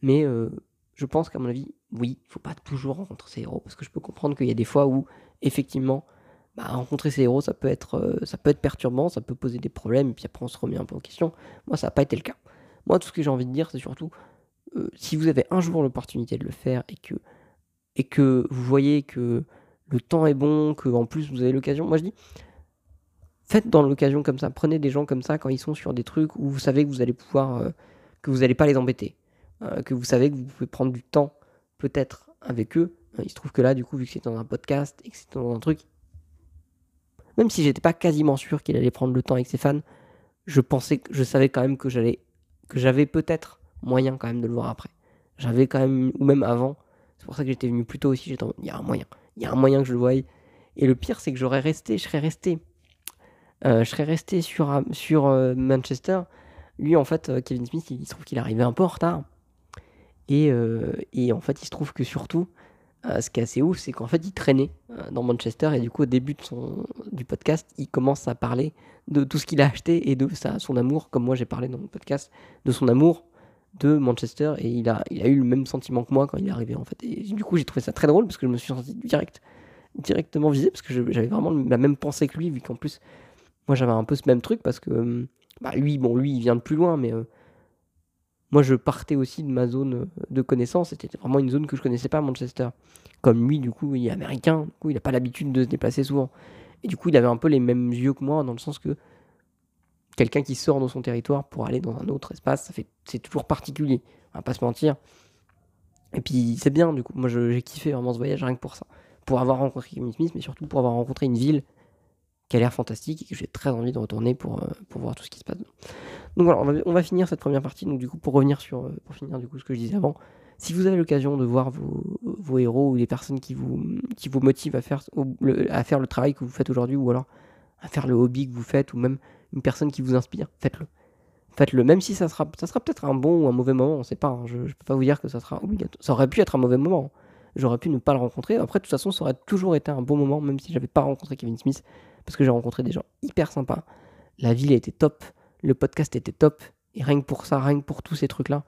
Mais euh, je pense qu'à mon avis, oui, il faut pas toujours rencontrer ses héros. Parce que je peux comprendre qu'il y a des fois où, effectivement, bah, rencontrer ses héros, ça peut, être, euh, ça peut être perturbant, ça peut poser des problèmes, et puis après on se remet un peu en question. Moi, ça n'a pas été le cas. Moi, tout ce que j'ai envie de dire, c'est surtout, euh, si vous avez un jour l'opportunité de le faire et que, et que vous voyez que le temps est bon, que en plus vous avez l'occasion, moi je dis, faites dans l'occasion comme ça, prenez des gens comme ça quand ils sont sur des trucs où vous savez que vous allez pouvoir, euh, que vous n'allez pas les embêter, que vous savez que vous pouvez prendre du temps peut-être avec eux. Il se trouve que là, du coup, vu que c'est dans un podcast et que c'est dans un truc, même si j'étais pas quasiment sûr qu'il allait prendre le temps avec ses fans, je pensais, je savais quand même que j'allais, que j'avais peut-être moyen quand même de le voir après. J'avais quand même, ou même avant. C'est pour ça que j'étais venu plus tôt aussi. J'étais en il y a un moyen, il y a un moyen que je le voie. Et le pire, c'est que j'aurais resté, je serais resté, euh, je serais resté sur euh, sur euh, Manchester. Lui, en fait, Kevin Smith, il, se trouve qu'il arrivait un peu en retard. Et, et en fait, il se trouve que surtout, ce qui est assez ouf, c'est qu'en fait, il traînait dans Manchester et du coup, au début son, du podcast, il commence à parler de tout ce qu'il a acheté et de sa, son amour, comme moi j'ai parlé dans mon podcast, de son amour de Manchester et il a, il a eu le même sentiment que moi quand il est arrivé en fait. Et du coup, j'ai trouvé ça très drôle parce que je me suis senti direct, directement visé parce que j'avais vraiment la même pensée que lui, vu qu'en plus, moi j'avais un peu ce même truc parce que bah, lui, bon, lui il vient de plus loin, mais moi je partais aussi de ma zone de connaissance. C'était vraiment une zone que je connaissais pas, Manchester. Comme lui, du coup, il est américain, du coup, il n'a pas l'habitude de se déplacer souvent. Et du coup, il avait un peu les mêmes yeux que moi, dans le sens que quelqu'un qui sort de son territoire pour aller dans un autre espace, c'est toujours particulier. On va pas se mentir. Et puis c'est bien, du coup, moi j'ai kiffé vraiment ce voyage rien que pour ça. Pour avoir rencontré Kevin Smith, mais surtout pour avoir rencontré une ville qui a l'air fantastique et que j'ai très envie de retourner pour, euh, pour voir tout ce qui se passe. Donc voilà, on va, finir cette première partie. Donc du coup, pour revenir sur, euh, pour finir du coup ce que je disais avant, si vous avez l'occasion de voir vos, vos, héros ou les personnes qui vous, qui vous motivent à faire, à faire le travail que vous faites aujourd'hui ou alors à faire le hobby que vous faites ou même une personne qui vous inspire, faites-le. Faites-le, même si ça sera, ça sera peut-être un bon ou un mauvais moment, on ne sait pas. Hein. Je ne peux pas vous dire que ça sera obligatoire. Ça aurait pu être un mauvais moment. J'aurais pu ne pas le rencontrer. Après, de toute façon, ça aurait toujours été un bon moment, même si j'avais pas rencontré Kevin Smith, parce que j'ai rencontré des gens hyper sympas. La ville était top, le podcast était top, et rien que pour ça, rien que pour tous ces trucs-là,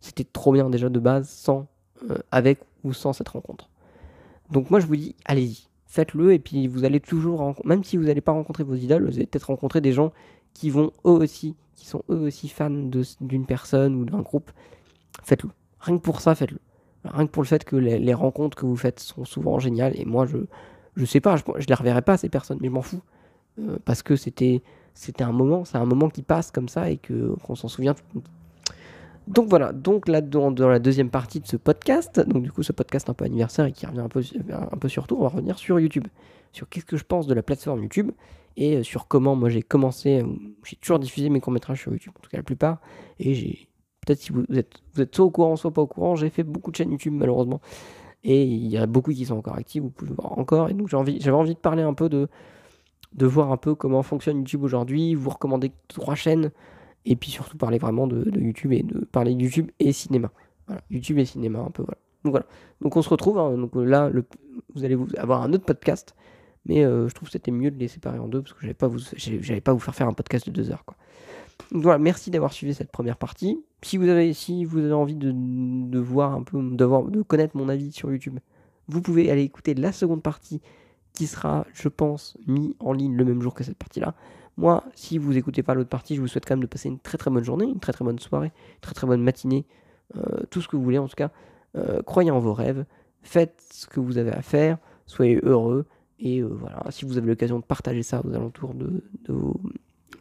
c'était trop bien déjà de base, sans, euh, avec ou sans cette rencontre. Donc moi, je vous dis, allez-y faites-le et puis vous allez toujours, même si vous n'allez pas rencontrer vos idoles, vous allez peut-être rencontrer des gens qui vont eux aussi, qui sont eux aussi fans d'une personne ou d'un groupe. Faites-le. Rien que pour ça, faites-le. Rien que pour le fait que les, rencontres que vous faites sont souvent géniales et moi je je sais pas, je, je les reverrai pas ces personnes, mais je m'en fous. Euh, parce que c'était c'était un moment, c'est un moment qui passe comme ça et que qu'on s'en souvient donc voilà, donc là dans, la deuxième partie de ce podcast, donc du coup ce podcast un peu anniversaire et qui revient un peu, un peu sur tout, on va revenir sur YouTube, sur qu'est-ce que je pense de la plateforme YouTube et euh, sur comment moi j'ai commencé, euh, j'ai toujours diffusé mes courts-métrages sur YouTube, en tout cas la plupart, et j'ai, peut-être si vous êtes, vous êtes soit au courant, soit pas au courant, j'ai fait beaucoup de chaînes YouTube malheureusement, et il y a beaucoup qui sont encore actifs, vous pouvez voir encore, et donc j'avais envie de parler un peu de, de voir un peu comment fonctionne YouTube aujourd'hui, vous recommander trois chaînes et puis surtout parler vraiment de, YouTube et de parler de YouTube et cinéma. Voilà, YouTube et cinéma un peu. Donc voilà. Donc on se retrouve. Hein, donc là, vous allez vous avoir un autre podcast, mais euh, je trouve que c'était mieux de les séparer en deux parce que j'allais pas pas vous faire faire un podcast de deux heures quoi. Voilà, merci d'avoir suivi cette première partie. Si vous avez, si vous avez envie de, de voir un peu, de connaître mon avis sur YouTube, vous pouvez aller écouter la seconde partie qui sera, je pense, mis en ligne le même jour que cette partie-là. Moi, si vous écoutez pas l'autre partie, je vous souhaite quand même de passer une très très bonne journée, une très très bonne soirée, une très très bonne matinée, euh, tout ce que vous voulez en tout cas. Euh, croyez en vos rêves, faites ce que vous avez à faire, soyez heureux. Et euh, voilà, si vous avez l'occasion de partager ça aux alentours de, de, vos,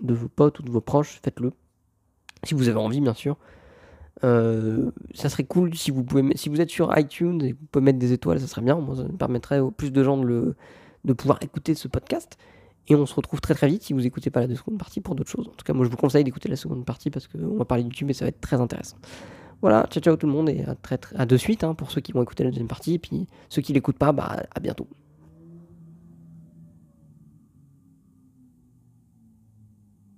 de vos potes ou de vos proches, faites-le. Si vous avez envie, bien sûr. ça serait cool si vous pouvez si vous êtes sur iTunes et vous pouvez mettre des étoiles, ça serait bien. Moi, ça me permettrait au plus de gens de, le, de pouvoir écouter ce podcast. Et on se retrouve très très vite si vous n'écoutez pas la seconde partie pour d'autres choses. En tout cas, moi je vous conseille d'écouter la seconde partie parce qu'on va parler de YouTube et ça va être très intéressant. Voilà, ciao ciao tout le monde et à, très, à de suite hein, pour ceux qui vont écouter la deuxième partie. Et puis ceux qui l'écoutent pas, bah à bientôt.